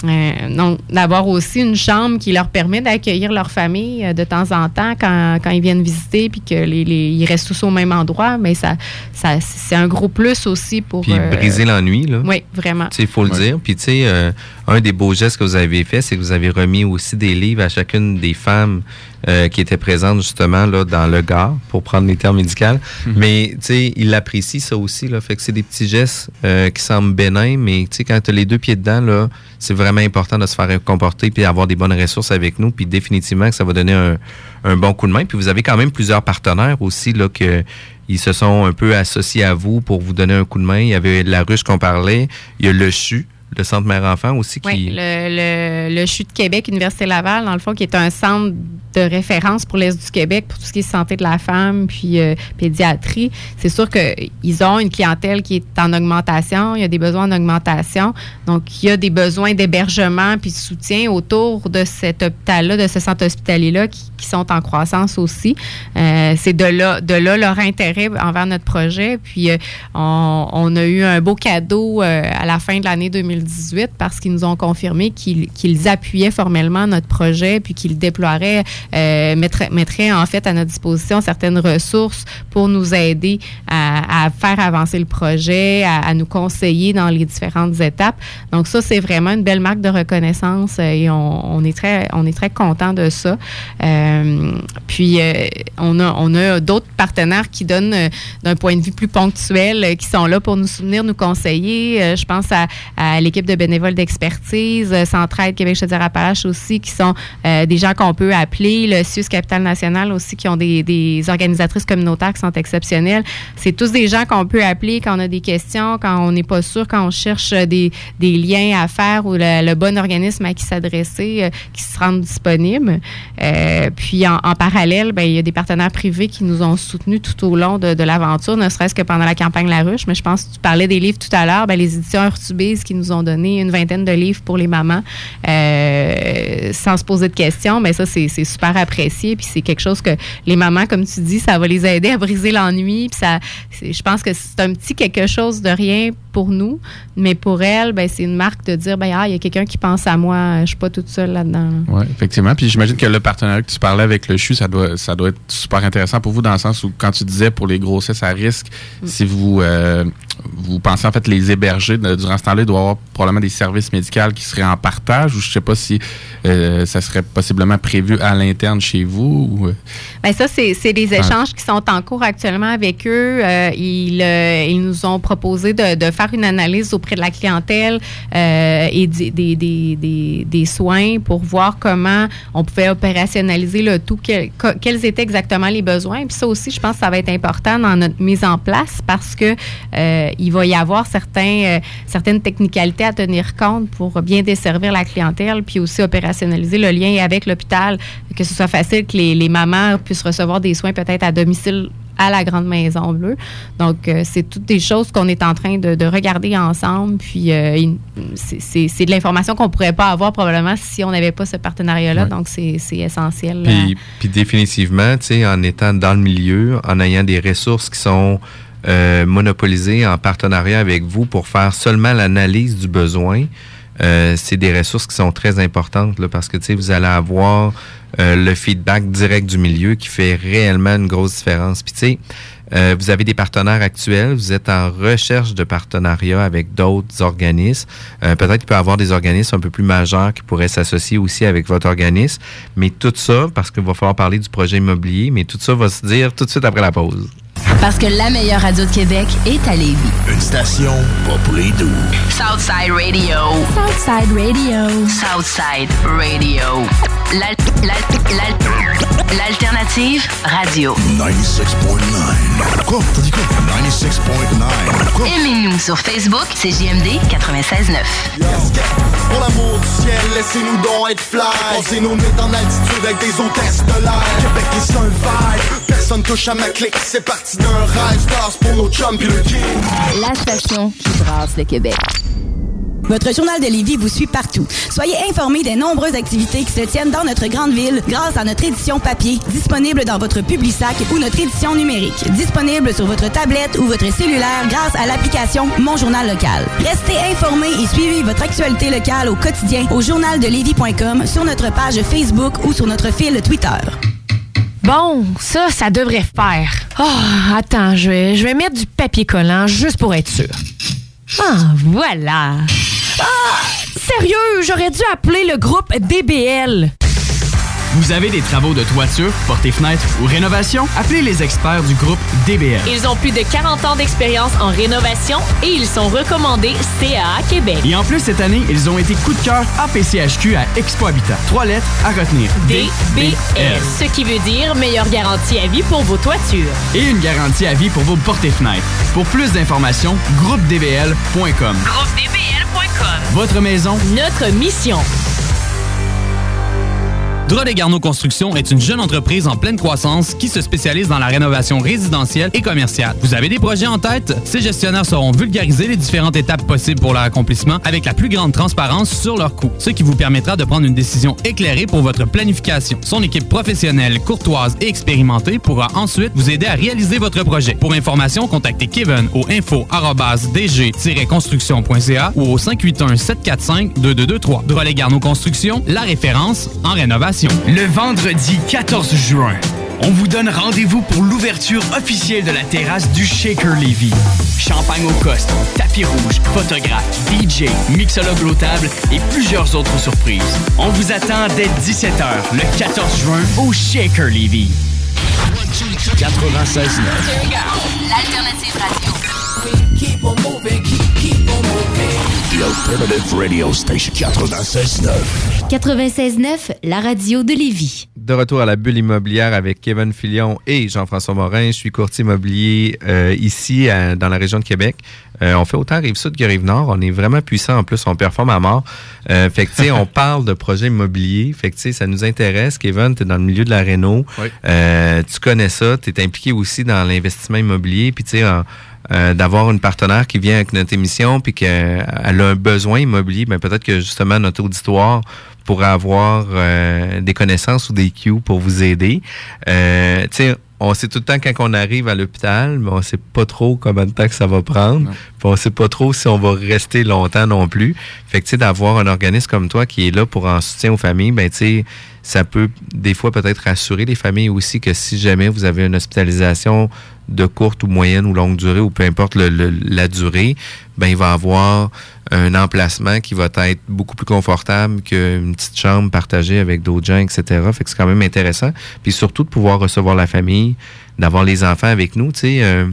Euh, donc, d'avoir aussi une chambre qui leur permet d'accueillir leur famille euh, de temps en temps quand, quand ils viennent visiter, puis que les, les- ils restent tous au même endroit, mais ça, ça c'est un gros plus aussi pour Puis euh, briser l'ennui, là. Oui, vraiment. Il faut le Ouais. dire. Puis, tu sais, euh, un des beaux gestes que vous avez fait, c'est que vous avez remis aussi des livres à chacune des femmes euh, qui étaient présentes justement là dans le gars, pour prendre les termes médicaux. Mais, tu sais, ils l'apprécient ça aussi. Là, fait que c'est des petits gestes euh, qui semblent bénins, mais tu sais, quand tu as les deux pieds dedans, là, c'est vraiment important de se faire comporter puis avoir des bonnes ressources avec nous. Puis définitivement que ça va donner un, un bon coup de main. Puis vous avez quand même plusieurs partenaires aussi là que ils se sont un peu associés à vous pour vous donner un coup de main. Il y avait la ruche qu'on parlait, il y a le CHU, le centre mère-enfant aussi qui. Oui, le, le, le CHU de Québec, Université Laval, dans le fond, qui est un centre de référence pour l'Est du Québec, pour tout ce qui est santé de la femme, puis euh, pédiatrie. C'est sûr qu'ils ont une clientèle qui est en augmentation, il y a des besoins en augmentation. Donc, il y a des besoins d'hébergement puis de soutien autour de cet hôpital-là, de ce centre hospitalier-là, qui, sont en croissance aussi. Euh, C'est de là, de là leur intérêt envers notre projet. Puis, euh, on, on a eu un beau cadeau à la fin de l'année 2018 parce qu'ils nous ont confirmé qu'ils qu'ils appuyaient formellement notre projet puis qu'ils déploieraient, euh, mettraient, mettraient en fait à notre disposition certaines ressources pour nous aider à, faire avancer le projet, à, nous conseiller dans les différentes étapes. Donc ça, c'est vraiment une belle marque de reconnaissance euh, et on, est très, on est très content de ça. Euh, puis on a, on a d'autres partenaires qui donnent d'un point de vue plus ponctuel, qui sont là pour nous soutenir, nous conseiller. Je pense à, à l'équipe de bénévoles d'expertise, euh, Centraide Québec Chaudière-Appalaches aussi, qui sont euh, des gens qu'on peut appeler, le CIUS Capital National aussi, qui ont des, des organisatrices communautaires qui sont exceptionnelles. C'est tous des gens qu'on peut appeler quand on a des questions, quand on n'est pas sûr, quand on cherche des, des liens à faire ou le, bon organisme à qui s'adresser, euh, qui se rendent disponibles. Puis en, parallèle, ben, il y a des partenaires privés qui nous ont soutenus tout au long de, de l'aventure, ne serait-ce que pendant la campagne La Ruche. Mais je pense que tu parlais des livres tout à l'heure, ben, les éditions Urtubise qui nous ont donné une vingtaine de livres pour les mamans euh, sans se poser de questions. Mais ça, c'est super apprécié. Puis c'est quelque chose que les mamans, comme tu dis, ça va les aider à briser l'ennui. Puis ça, je pense que c'est un petit quelque chose de rien pour nous, mais pour elles, ben, c'est une marque de dire, ben, ah, il y a quelqu'un qui pense à moi, je suis pas toute seule là-dedans. Oui, effectivement. Puis j'imagine que le partenariat que tu parlais avec le CHU, ça doit, ça doit être super intéressant pour vous dans le sens où, quand tu disais pour les grossesses à risque, si vous, euh, vous pensez en fait les héberger de- durant ce temps-là, il doit y avoir probablement des services médicaux qui seraient en partage ou je sais pas si euh, ça serait possiblement prévu à l'interne chez vous. Ou, euh, Ben ça, c'est c'est des échanges qui sont en cours actuellement avec eux. Euh, ils, ils nous ont proposé de, de faire une analyse auprès de la clientèle et des, des, des, des, soins pour voir comment on pouvait opérationnaliser le tout, quel- quels étaient exactement les besoins. Puis ça aussi, je pense que ça va être important dans notre mise en place parce que il va y avoir certains, euh, certaines technicalités à tenir compte pour bien desservir la clientèle, puis aussi opérationnaliser le lien avec l'hôpital, que ce soit facile que les, les mamans puissent recevoir des soins peut-être à domicile à la Grande Maison Bleue. Donc, euh, c'est toutes des choses qu'on est en train de, de regarder ensemble. Puis, euh, c'est- de l'information qu'on pourrait pas avoir probablement si on n'avait pas ce partenariat-là. Ouais. Donc, c'est c'est essentiel. Puis, puis définitivement, tu sais, en étant dans le milieu, en ayant des ressources qui sont euh, monopolisées en partenariat avec vous pour faire seulement l'analyse du besoin, euh, c'est des ressources qui sont très importantes parce que vous allez avoir euh, le feedback direct du milieu qui fait réellement une grosse différence. Puis euh, vous avez des partenaires actuels, vous êtes en recherche de partenariat avec d'autres organismes. Peut-être qu'il peut y avoir des organismes un peu plus majeurs qui pourraient s'associer aussi avec votre organisme. Mais tout ça, parce qu'il va falloir parler du projet immobilier, mais tout ça va se dire tout de suite après la pause. Parce que la meilleure radio de Québec est à Lévis. Une station pas pour les doux. Southside Radio. Southside Radio. Southside Radio. L'al- l'al- l'al- L'alternative radio. 96.9. Quoi? T'as dit quoi? 96.9. Quoi? Aimez-nous sur Facebook, c'est JMD 96.9. Laissez-nous donc être fly. Passer nos nuits en altitude avec des hôtesses de l'air. Québec est un vibe. Personne touche à ma clique. C'est parti d'un rêve. Stars pour nos chums pis le. La station qui brasse le Québec. Votre journal de Lévis vous suit partout. Soyez informés des nombreuses activités qui se tiennent dans notre grande ville grâce à notre édition papier, disponible dans votre Publisac ou notre édition numérique, disponible sur votre tablette ou votre cellulaire grâce à l'application Mon Journal Local. Restez informés et suivez votre actualité locale au quotidien au journaldelévis.com, sur notre page Facebook ou sur notre fil Twitter. Bon, ça, ça devrait faire. Oh, attends, je vais, je vais mettre du papier collant juste pour être sûr. Ah, voilà. Ah, sérieux, j'aurais dû appeler le groupe DBL. Vous avez des travaux de toiture, portes et fenêtres ou rénovation? Appelez les experts du groupe DBL. Ils ont plus de 40 ans d'expérience en rénovation et ils sont recommandés CAA Québec. Et en plus, cette année, ils ont été coup de cœur APCHQ à Expo Habitat. Trois lettres à retenir. DBL. Ce qui veut dire meilleure garantie à vie pour vos toitures. Et une garantie à vie pour vos portes et fenêtres. Pour plus d'informations, groupedbl.com. GroupeDBL.com Votre maison, Notre mission. Drolet Garneau Construction est une jeune entreprise en pleine croissance qui se spécialise dans la rénovation résidentielle et commerciale. Vous avez des projets en tête? Ces gestionnaires sauront vulgariser les différentes étapes possibles pour leur accomplissement avec la plus grande transparence sur leurs coûts, ce qui vous permettra de prendre une décision éclairée pour votre planification. Son équipe professionnelle, courtoise et expérimentée pourra ensuite vous aider à réaliser votre projet. Pour information, contactez Kevin au info-dg-construction.ca ou au 581-745-2223. Drolet Garneau Construction, la référence en rénovation. Le vendredi 14 juin, on vous donne rendez-vous pour l'ouverture officielle de la terrasse du Shaker Levy. Champagne au coste, tapis rouge, photographe, DJ, mixologue l'eau table et plusieurs autres surprises. On vous attend dès 17h le 14 juin au Shaker Levy. 96 L'alternative radio. Keep on moving, keep, keep on moving. The Alternative Radio Station 96.9. 96.9, la radio de Lévis. De retour à la bulle immobilière avec Kevin Filion et Jean-François Morin. Je suis courtier immobilier euh, ici à- dans la région de Québec. Euh, on fait autant Rive-Sud que Rive-Nord. On est vraiment puissant. En plus, on performe à mort. Euh, fait que, tu sais, on parle de projets immobiliers. Fait que, tu sais, ça nous intéresse. Kevin, tu es dans le milieu de la réno. Euh, tu connais ça. Tu es impliqué aussi dans l'investissement immobilier. Puis, tu sais, en- euh, d'avoir une partenaire qui vient avec notre émission puis qu'elle a un besoin immobilier, ben peut-être que justement notre auditoire pourrait avoir euh, des connaissances ou des cues pour vous aider. Euh, tu sais, on sait tout le temps quand on arrive à l'hôpital, mais on sait pas trop combien de temps que ça va prendre. Puis on sait pas trop si on va rester longtemps non plus. Fait que tu sais, d'avoir un organisme comme toi qui est là pour en soutien aux familles, ben tu sais, ça peut des fois peut-être rassurer les familles aussi que si jamais vous avez une hospitalisation de courte ou moyenne ou longue durée ou peu importe le- la durée, ben il va avoir un emplacement qui va être beaucoup plus confortable qu'une petite chambre partagée avec d'autres gens, etc. Fait que c'est quand même intéressant. Puis surtout de pouvoir recevoir la famille, d'avoir les enfants avec nous. Tu sais, euh,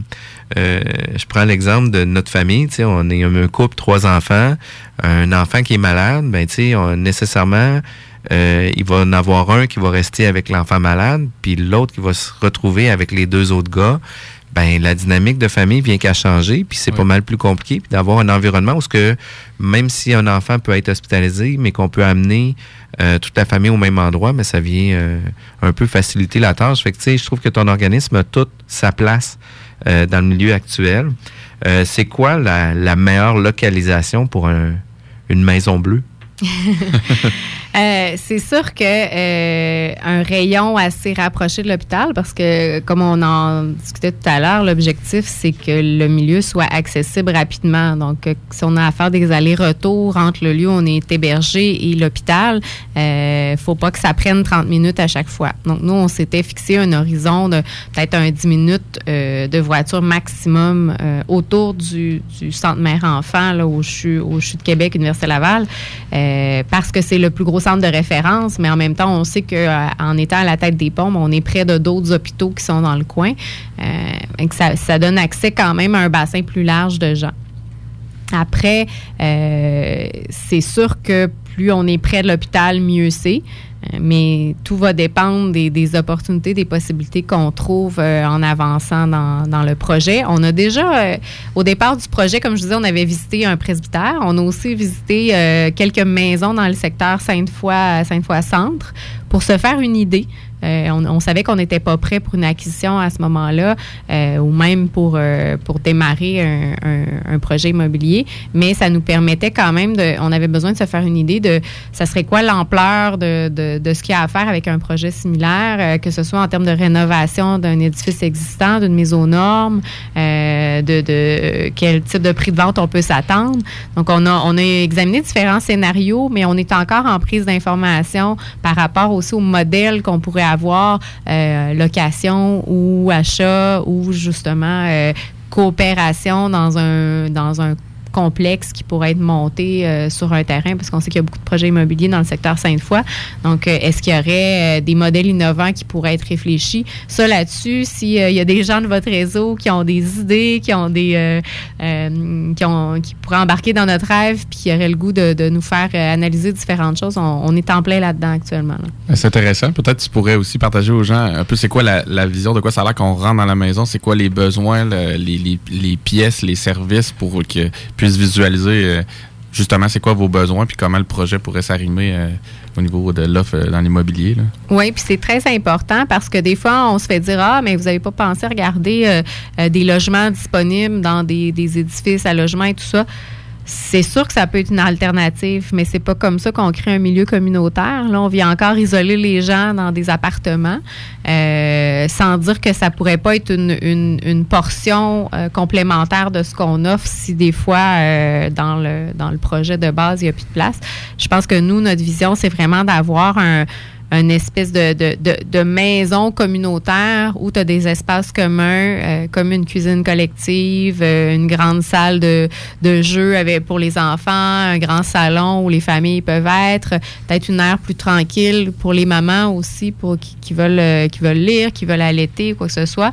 euh, je prends l'exemple de notre famille. Tu sais, on est un couple, trois enfants. Un enfant qui est malade, ben tu sais, nécessairement, euh, il va en avoir un qui va rester avec l'enfant malade, puis l'autre qui va se retrouver avec les deux autres gars. Ben la dynamique de famille vient qu'à changer, puis c'est pas mal plus compliqué, puis d'avoir un environnement où ce que même si un enfant peut être hospitalisé, mais qu'on peut amener euh, toute la famille au même endroit, mais ça vient euh, un peu faciliter la tâche. Fait que tu sais, je trouve que ton organisme a toute sa place euh, dans le milieu actuel. Euh, c'est quoi la, la meilleure localisation pour un- une maison bleue? Euh, c'est sûr que euh, un rayon assez rapproché de l'hôpital, parce que comme on en discutait tout à l'heure, l'objectif c'est que le milieu soit accessible rapidement. Donc, euh, si on a à faire des allers-retours entre le lieu où on est hébergé et l'hôpital, euh, faut pas que ça prenne 30 minutes à chaque fois. Donc, nous, on s'était fixé un horizon de peut-être un 10 minutes euh, de voiture maximum autour du, du centre mère-enfant, là, suis, où je suis de Québec, Université Laval, parce que c'est le plus gros centre de référence, mais en même temps, on sait qu'en étant à la tête des pompes, on est près de d'autres hôpitaux qui sont dans le coin. Euh, et ça donne accès quand même à un bassin plus large de gens. Après, euh, c'est sûr que plus on est près de l'hôpital, mieux c'est. Euh, Mais tout va dépendre des, opportunités, des possibilités qu'on trouve euh, en avançant dans, le projet. On a déjà, euh, au départ du projet, comme je disais, on avait visité un presbytère. On a aussi visité quelques maisons dans le secteur Sainte-Foy, Sainte-Foy-Centre pour se faire une idée. Euh, on, savait qu'on n'était pas prêt pour une acquisition à ce moment-là, euh, ou même pour, euh, pour démarrer un, projet immobilier, mais ça nous permettait quand même de, on avait besoin de se faire une idée de, ça serait quoi l'ampleur de, de, de ce qu'il y a à faire avec un projet similaire, que ce soit en termes de rénovation d'un édifice existant, d'une mise aux normes, de, de quel type de prix de vente on peut s'attendre. Donc, on a, on a examiné différents scénarios, mais on est encore en prise d'information par rapport aussi au modèle qu'on pourrait avoir, euh, location ou achat ou justement euh, coopération dans un, dans un complexe qui pourrait être monté euh, sur un terrain parce qu'on sait qu'il y a beaucoup de projets immobiliers dans le secteur Sainte-Foy. Donc, euh, est-ce qu'il y aurait euh, des modèles innovants qui pourraient être réfléchis? Ça, là-dessus, s'il y a des gens de votre réseau qui ont des idées, qui ont des qui, ont, qui pourraient embarquer dans notre rêve puis qui auraient le goût de, de nous faire analyser différentes choses, on, est en plein là-dedans actuellement. là. C'est intéressant. Peut-être que tu pourrais aussi partager aux gens un peu c'est quoi la, la vision, de quoi ça a l'air qu'on rentre dans la maison, c'est quoi les besoins, le- les, les- pièces, les services pour qu'ils visualiser euh, justement, c'est quoi vos besoins, puis comment le projet pourrait s'arrimer euh, au niveau de l'offre euh, dans l'immobilier. Oui, puis c'est très important parce que des fois, on se fait dire Ah, mais vous n'avez pas pensé à regarder des logements disponibles dans des, des édifices à logement et tout ça. C'est sûr que ça peut être une alternative, mais c'est pas comme ça qu'on crée un milieu communautaire. Là, on vient encore isoler les gens dans des appartements, euh, sans dire que ça pourrait pas être une, une- portion euh, complémentaire de ce qu'on offre si des fois euh, dans le dans le projet de base il y a plus de place. Je pense que nous notre vision c'est vraiment d'avoir un une espèce de, de, de, maison communautaire où tu as des espaces communs, euh, comme une cuisine collective, euh, une grande salle de, de jeu avec, pour les enfants, un grand salon où les familles peuvent être, peut-être une aire plus tranquille pour les mamans aussi, pour qui, qui veulent euh, qui veulent lire, qui veulent allaiter, quoi que ce soit.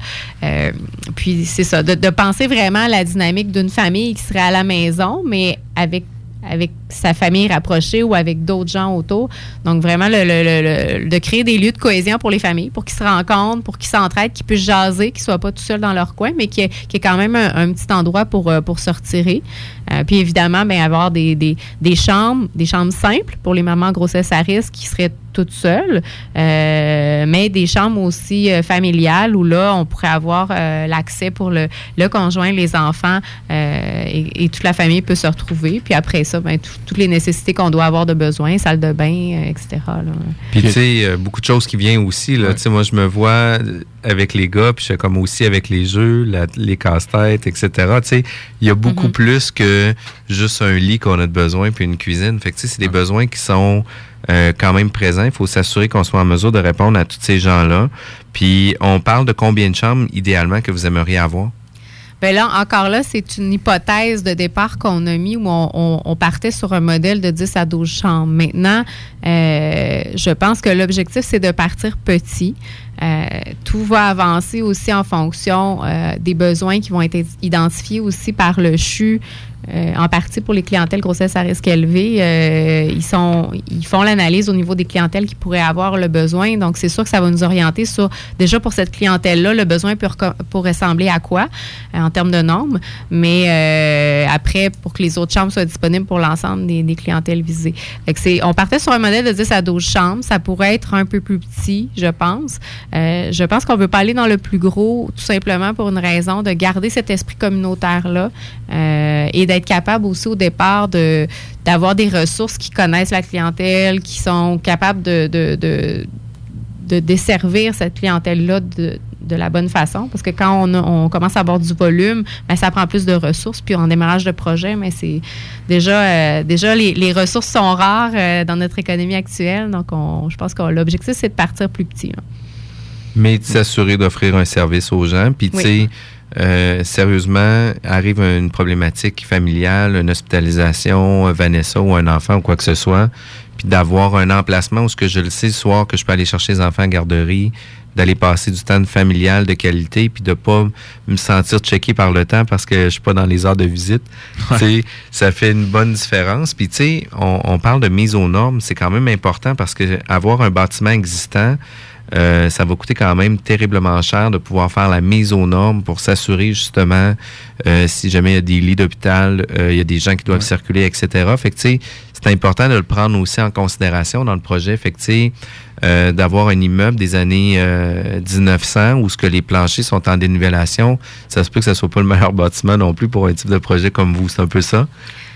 Puis c'est ça, de, de penser vraiment à la dynamique d'une famille qui serait à la maison, mais avec avec sa famille rapprochée ou avec d'autres gens autour. Donc, vraiment, le, le- le- le- de créer des lieux de cohésion pour les familles, pour qu'ils se rencontrent, pour qu'ils s'entraident, qu'ils puissent jaser, qu'ils ne soient pas tout seuls dans leur coin, mais qu'il y qu'il y ait quand même un, petit endroit pour, euh, pour se retirer. Euh, puis, évidemment, ben, avoir des, des, des chambres, des chambres simples pour les mamans grossesse à risque qui seraient toutes seules, euh, mais des chambres aussi euh, familiales où là, on pourrait avoir euh, l'accès pour le, le conjoint, les enfants euh, et, et toute la famille peut se retrouver. Puis après ça, ben, tout- toutes les nécessités qu'on doit avoir de besoin, salle de bain, euh, etc. là. Puis, tu sais, beaucoup de choses qui viennent aussi. Là. Tu sais, moi, je me vois avec les gars, puis je fais comme aussi avec les jeux, la- les casse-têtes, etc. Tu sais, il y a beaucoup Mhm. plus que juste un lit qu'on a de besoin, puis une cuisine. Fait que, tu sais, c'est des besoins qui sont euh, quand même présents. Il faut s'assurer qu'on soit en mesure de répondre à tous ces gens-là. Puis, on parle de combien de chambres, idéalement, que vous aimeriez avoir? Ben là, encore là, c'est une hypothèse de départ qu'on a mis où on, partait sur un modèle de 10 à 12 chambres. Maintenant, euh, je pense que l'objectif, c'est de partir petit. Euh, tout va avancer aussi en fonction des besoins qui vont être identifiés aussi par le CHU, euh, en partie pour les clientèles grossesse à risque élevé. Euh, ils, sont, ils font l'analyse au niveau des clientèles qui pourraient avoir le besoin. Donc, c'est sûr que ça va nous orienter sur, déjà pour cette clientèle-là, le besoin pourrait ressembler à quoi euh, en termes de nombre. Mais après, pour que les autres chambres soient disponibles pour l'ensemble des, clientèles visées. On partait sur un modèle de 10 à 12 chambres. Ça pourrait être un peu plus petit, je pense. Je pense qu'on veut pas aller dans le plus gros, tout simplement pour une raison de garder cet esprit communautaire-là et d'être capable aussi au départ de d'avoir des ressources qui connaissent la clientèle, qui sont capables de, de, de, de desservir cette clientèle-là de, de la bonne façon. Parce que quand on, a- on commence à avoir du volume, ben, ça prend plus de ressources. Puis en démarrage de projet, mais c'est déjà, euh, déjà les, les ressources sont rares euh, dans notre économie actuelle. Donc, on, je pense que l'objectif, c'est de partir plus petit. là. Mais de s'assurer d'offrir un service aux gens. Puis, tu Oui. Euh, sérieusement, arrive une problématique familiale, une hospitalisation, euh, Vanessa ou un enfant ou quoi que ce soit, puis d'avoir un emplacement où ce que je le sais le soir que je peux aller chercher les enfants à la garderie, d'aller passer du temps de familial de qualité, puis de pas me sentir checké par le temps parce que je suis pas dans les heures de visite. Ça fait une bonne différence. Puis tu sais, on, on parle de mise aux normes, c'est quand même important parce que avoir un bâtiment existant, euh, ça va coûter quand même terriblement cher de pouvoir faire la mise aux normes pour s'assurer justement euh, si jamais il y a des lits d'hôpital, euh, il y a des gens qui doivent circuler, etc. Fait que tu sais, c'est important de le prendre aussi en considération dans le projet. Fait que tu sais, euh, d'avoir un immeuble des années euh, 1900 où ce que les planchers sont en dénivellation, ça se peut que ce soit pas le meilleur bâtiment non plus pour un type de projet comme vous. C'est un peu ça.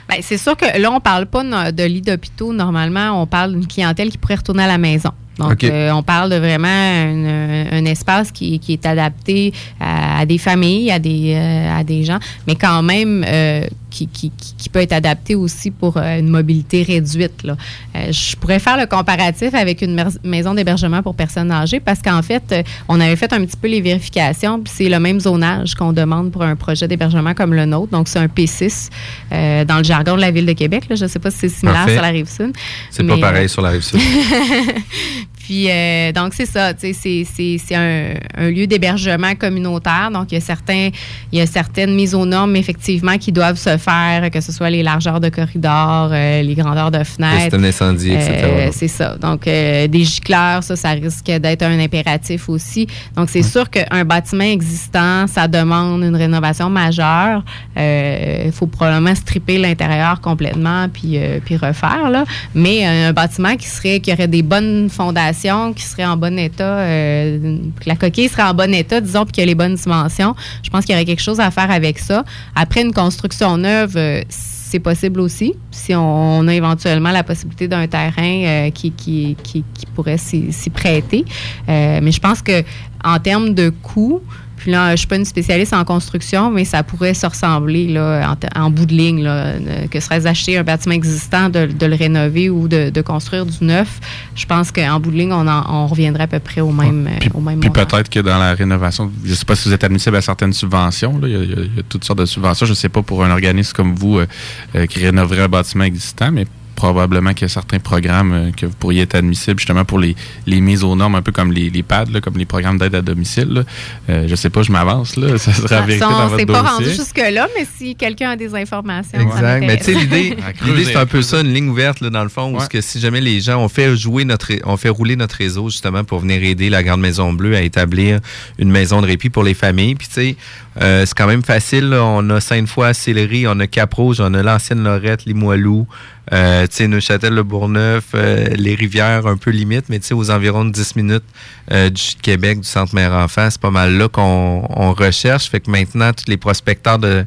Ben, c'est sûr que là, on parle pas de lits d'hôpitaux. Normalement, on parle d'une clientèle qui pourrait retourner à la maison. Donc, euh, on parle de vraiment un, un espace qui, qui est adapté à, à des familles, à des, euh, à des gens, mais quand même euh, qui, qui, qui- qui peut être adapté aussi pour euh, une mobilité réduite. Là. Euh, je pourrais faire le comparatif avec une maison d'hébergement pour personnes âgées parce qu'en fait, euh, on avait fait un petit peu les vérifications, puis c'est le même zonage qu'on demande pour un projet d'hébergement comme le nôtre. Donc, c'est un P6 euh, dans le jargon de la Ville de Québec. là. Je ne sais pas si c'est similaire Parfait. sur la rive sud. C'est pas pareil sur la rive sud. Puis, euh, donc, c'est ça. tu sais, C'est un, un lieu d'hébergement communautaire. Donc, il y, a certains, il y a certaines mises aux normes, effectivement, qui doivent se faire, que ce soit les largeurs de corridors, euh, les grandeurs de fenêtres. C'est un incendie, etc. Euh, c'est ça. Donc, euh, des gicleurs, ça, ça risque d'être un impératif aussi. Donc, c'est sûr qu'un bâtiment existant, ça demande une rénovation majeure. Il faut probablement stripper l'intérieur complètement puis, euh, puis refaire. Là. Mais un bâtiment qui serait qui aurait des bonnes fondations, qui serait en bon état, euh, que la coquille serait en bon état, disons, puis qu'il y a les bonnes dimensions, je pense qu'il y aurait quelque chose à faire avec ça. Après, une construction neuve, euh, c'est possible aussi, si on, a éventuellement la possibilité d'un terrain euh, qui, qui, qui, pourrait s'y prêter. Mais je pense que en termes de coût, puis là, je suis pas une spécialiste en construction, mais ça pourrait se ressembler là, en, en bout de ligne, là, que serait d'acheter un bâtiment existant, de, de le rénover ou de, de construire du neuf. Je pense qu'en bout de ligne, on, en- on reviendrait à peu près au même, euh, au même Puis peut-être que dans la rénovation, je ne sais pas si vous êtes admissible à certaines subventions. là. Il, y a, il y a- il y a toutes sortes de subventions. Je ne sais pas pour un organisme comme vous euh, euh, qui rénoverait un bâtiment existant, mais probablement qu'il y a certains programmes euh, que vous pourriez être admissible justement pour les, les mises aux normes, un peu comme les, les PAD, là, comme les programmes d'aide à domicile. là. Euh, je sais pas, je m'avance. là. Ça sera vérifié dans votre s'est pas rendu dossier. jusque-là, mais si quelqu'un a des informations, ça Exact. Mais tu sais, l'idée, l'idée, c'est un peu ça, une ligne ouverte, là, dans le fond, où ce que si jamais les gens, on fait jouer notre, ré- on fait rouler notre réseau, justement, pour venir aider la Grande Maison Bleue à établir une maison de répit pour les familles. Puis, tu sais, euh, c'est quand même facile, là. On a Sainte-Foy, Sillery, on a Cap-Rouge, on a l'ancienne Lorette, Limoilou, euh, tu sais, Neuchâtel, le Bourgneuf, euh, les rivières un peu limite, mais tu sais, aux environs de 10 minutes euh, du Québec, du Centre Mère-Enfant, c'est pas mal là qu'on on recherche. Fait que maintenant, tous les prospecteurs de,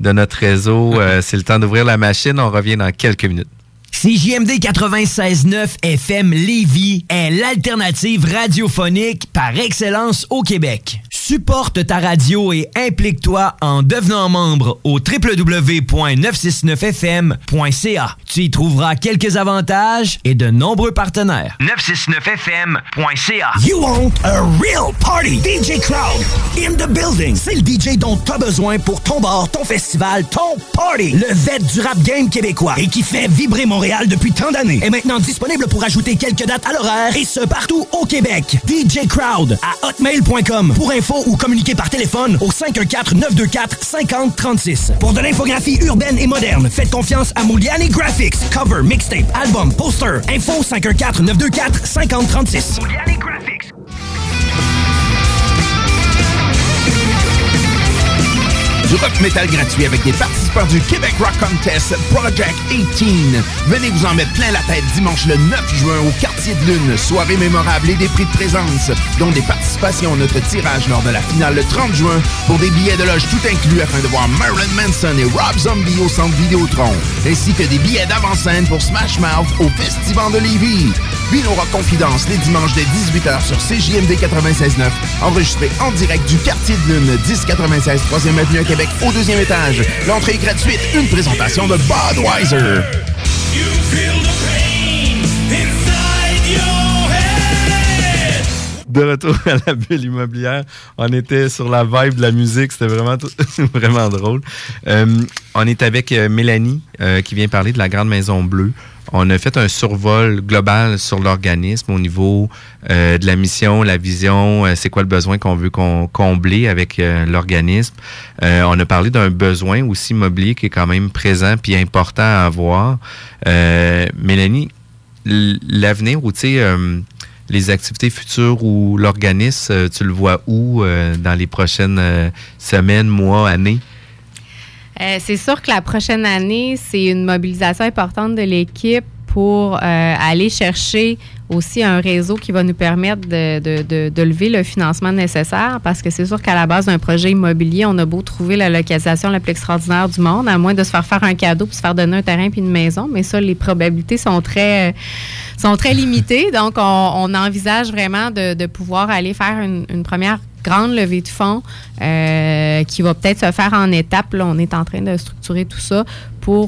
de notre réseau, euh, c'est le temps d'ouvrir la machine. On revient dans quelques minutes. CJMD 96.9 FM Lévis est l'alternative radiophonique par excellence au Québec. Supporte ta radio et implique-toi en devenant membre au www.969fm.ca. Tu y trouveras quelques avantages et de nombreux partenaires. 969fm.ca. You want a real party? DJ Crowd in the building. C'est le DJ dont t'as besoin pour ton bar, ton festival, ton party. Le vet du rap game québécois et qui fait vibrer Depuis tant d'années est maintenant disponible pour ajouter quelques dates à l'horaire et ce partout au Québec. DJ Crowd à hotmail.com pour info ou communiquer par téléphone au 514-924-5036. Pour de l'infographie urbaine et moderne, faites confiance à Mouliani Graphics. Cover, mixtape, album, poster. Info 514-924-5036. Mouliani Graphics. Du rock metal gratuit avec des du Québec Rock Contest Project 18. Venez vous en mettre plein la tête dimanche le 9 juin au Quartier de Lune. Soirée mémorable et des prix de présence, dont des participations à notre tirage lors de la finale le 30 juin pour des billets de loge tout inclus afin de voir Marilyn Manson et Rob Zombie au centre Vidéotron, ainsi que des billets d'avant-scène pour Smash Mouth au Festival de Lévis. Vino Rock Confidence les dimanches dès 18h sur CJMD 96.9, enregistré en direct du Quartier de Lune, 1096 3e Avenue à Québec au deuxième étage. L'entrée gratuite, une présentation de Budweiser. De retour à la bulle immobilière, on était sur la vibe de la musique, c'était vraiment, drôle. Euh, on est avec euh, Mélanie euh, qui vient parler de la Grande Maison Bleue. On a fait un survol global sur l'organisme au niveau de la mission, la vision, c'est quoi le besoin qu'on veut qu'on- combler avec l'organisme. On a parlé d'un besoin aussi immobilier qui est quand même présent puis important à avoir. Mélanie, l'avenir ou tu les activités futures ou l'organisme, euh, tu le vois où euh, dans les prochaines euh, semaines, mois, années? C'est sûr que la prochaine année, c'est une mobilisation importante de l'équipe pour aller chercher aussi un réseau qui va nous permettre de, de- de- de lever le financement nécessaire parce que c'est sûr qu'à la base d'un projet immobilier, on a beau trouver la localisation la plus extraordinaire du monde, à moins de se faire faire un cadeau puis se faire donner un terrain puis une maison, mais ça, les probabilités sont très, sont très limitées. Donc, on, on envisage vraiment de, de pouvoir aller faire une, une première grande levée de fonds euh, qui va peut-être se faire en étapes. Là, on est en train de structurer tout ça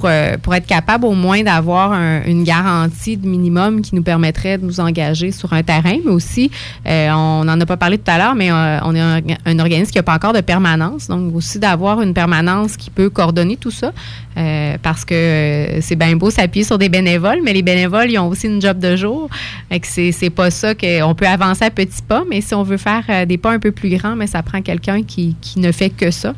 euh, pour être capable au moins d'avoir un- une garantie de minimum qui nous permettrait de nous engager sur un terrain, mais aussi, euh, on n'en a pas parlé tout à l'heure, mais euh, on est un, organisme qui n'a pas encore de permanence, donc aussi d'avoir une permanence qui peut coordonner tout ça, parce que c'est bien beau s'appuyer sur des bénévoles, mais les bénévoles, ils ont aussi une job de jour, Fait que c'est pas ça qu'on peut avancer à petits pas, mais si on veut faire des pas un peu plus grands, mais ça prend quelqu'un qui, qui ne fait que ça.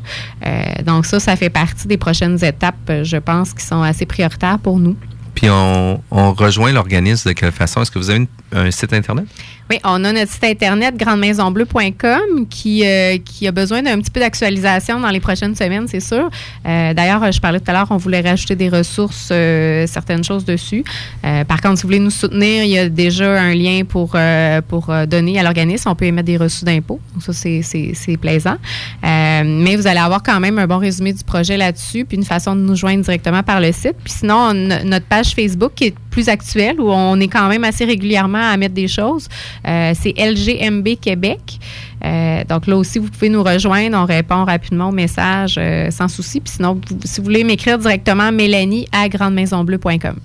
Donc ça, ça fait partie des prochaines étapes, je pense, qui sont assez prioritaires pour nous. Puis on, rejoint l'organisme de quelle façon? Est-ce que vous avez un site Internet? Oui, on a notre site internet grandemaisonbleu.com qui, euh, qui a besoin d'un petit peu d'actualisation dans les prochaines semaines, c'est sûr. Euh, D'ailleurs, je parlais tout à l'heure, on voulait rajouter des ressources, euh, certaines choses dessus. Euh, par contre, si vous voulez nous soutenir, il y a déjà un lien pour, euh, pour euh, donner à l'organisme. On peut émettre des reçus d'impôts. Ça, c'est- plaisant. Mais vous allez avoir quand même un bon résumé du projet là-dessus, puis une façon de nous joindre directement par le site. Puis sinon, on notre page Facebook qui est plus actuelle, où on est quand même assez régulièrement à mettre des choses. Euh, c'est LGMB Québec. Euh, donc là aussi, vous pouvez nous rejoindre. On répond rapidement aux messages euh, sans souci. Puis sinon, vous- si vous voulez m'écrire directement, Mélanie à grandemaisonbleu.com.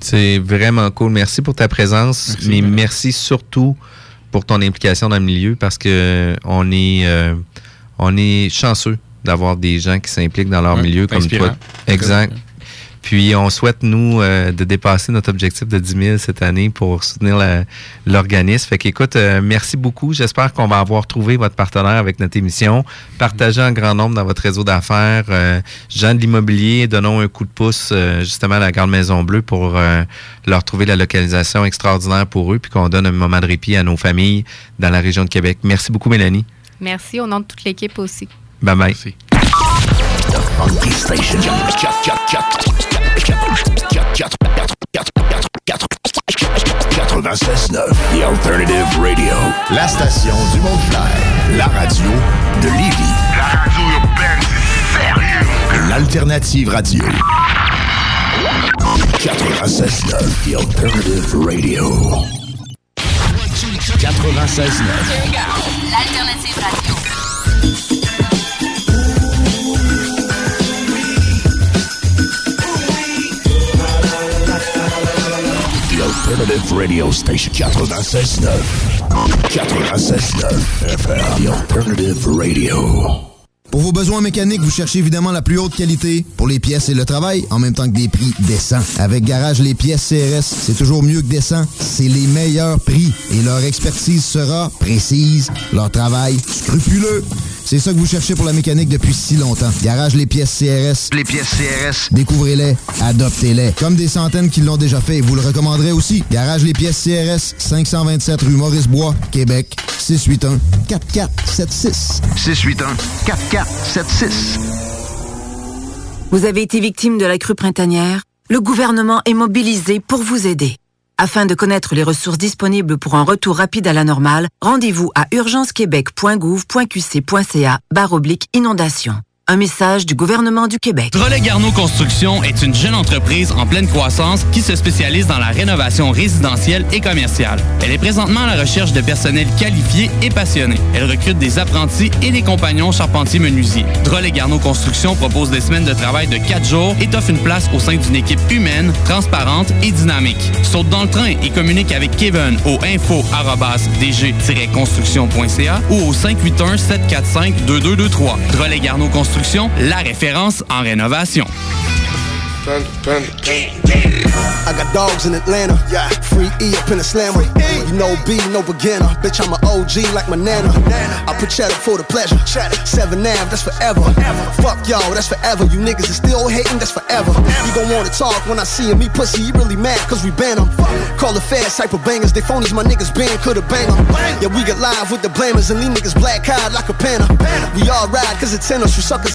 C'est vraiment cool. Merci pour ta présence, mais merci surtout pour ton implication dans le milieu parce que on est, euh, on est chanceux d'avoir des gens qui s'impliquent dans leur Ouais, milieu comme inspirant. toi. Exact. Puis on souhaite, nous, euh, de dépasser notre objectif de 10 000 cette année pour soutenir la- l'organisme. Fait qu'écoute, euh, merci beaucoup. J'espère qu'on va avoir trouvé votre partenaire avec notre émission. Partagez en grand nombre dans votre réseau d'affaires. Euh, gens de l'immobilier, donnons un coup de pouce euh, justement à la Grande Maison Bleue pour euh, leur trouver la localisation extraordinaire pour eux, puis qu'on donne un moment de répit à nos familles dans la région de Québec. Merci beaucoup, Mélanie. Merci au nom de toute l'équipe aussi. Bye bye. Station. 96.9 The Alternative Radio. La station du mont clair La radio de Lévis. La radio urbaine, c'est sérieux. L'Alternative Radio. 96.9 The Alternative Radio. 96.9 L'alternative radio. Alternative Radio Station 96.9 96.9 FM The Alternative Radio. Pour vos besoins mécaniques, vous cherchez évidemment la plus haute qualité pour les pièces et le travail, en même temps que des prix décents. Avec Garage Les Pièces CRS, c'est toujours mieux que décent. C'est les meilleurs prix et leur expertise sera précise, leur travail scrupuleux. C'est ça que vous cherchez pour la mécanique depuis si longtemps. Garage Les Pièces CRS. Les pièces CRS. Découvrez-les, adoptez-les. Comme des centaines qui l'ont déjà fait, vous le recommanderez aussi. Garage Les Pièces CRS, 527 rue Maurice-Bois, Québec, 681 4476. 681 4476. Vous avez été victime de la crue printanière? Le gouvernement est mobilisé pour vous aider. Afin de connaître les ressources disponibles pour un retour rapide à la normale, rendez-vous à urgencequebec.gouv.qc.ca barre oblique inondation. Un message du gouvernement du Québec. Drolet Garneau Construction est une jeune entreprise en pleine croissance qui se spécialise dans la rénovation résidentielle et commerciale. Elle est présentement à la recherche de personnel qualifié et passionné. Elle recrute des apprentis et des compagnons charpentiers-menuisiers. Drolet Garneau Construction propose des semaines de travail de 4 jours et t'offre une place au sein d'une équipe humaine, transparente et dynamique. Saute dans le train et communique avec Kevin au info-dg-construction.ca ou au 581-745-2223. Drolet Garneau Construction, la référence en rénovation. I got dogs in Atlanta. Yeah. Free E up in the slammer. You know B, no beginner. Bitch, I'm an OG like my nana. I put cheddar for the pleasure. Seven Nav, that's forever. Fuck y'all, that's forever. You niggas is still hating, that's forever. You gon' wanna talk when I see him. Me pussy, you really mad, cause we ban him. Call the fast type of bangers. They phonies, my niggas band could've bang them. Yeah, we get live with the blamers and these niggas black eyed like a panther. We all ride cause it's in us, you suckers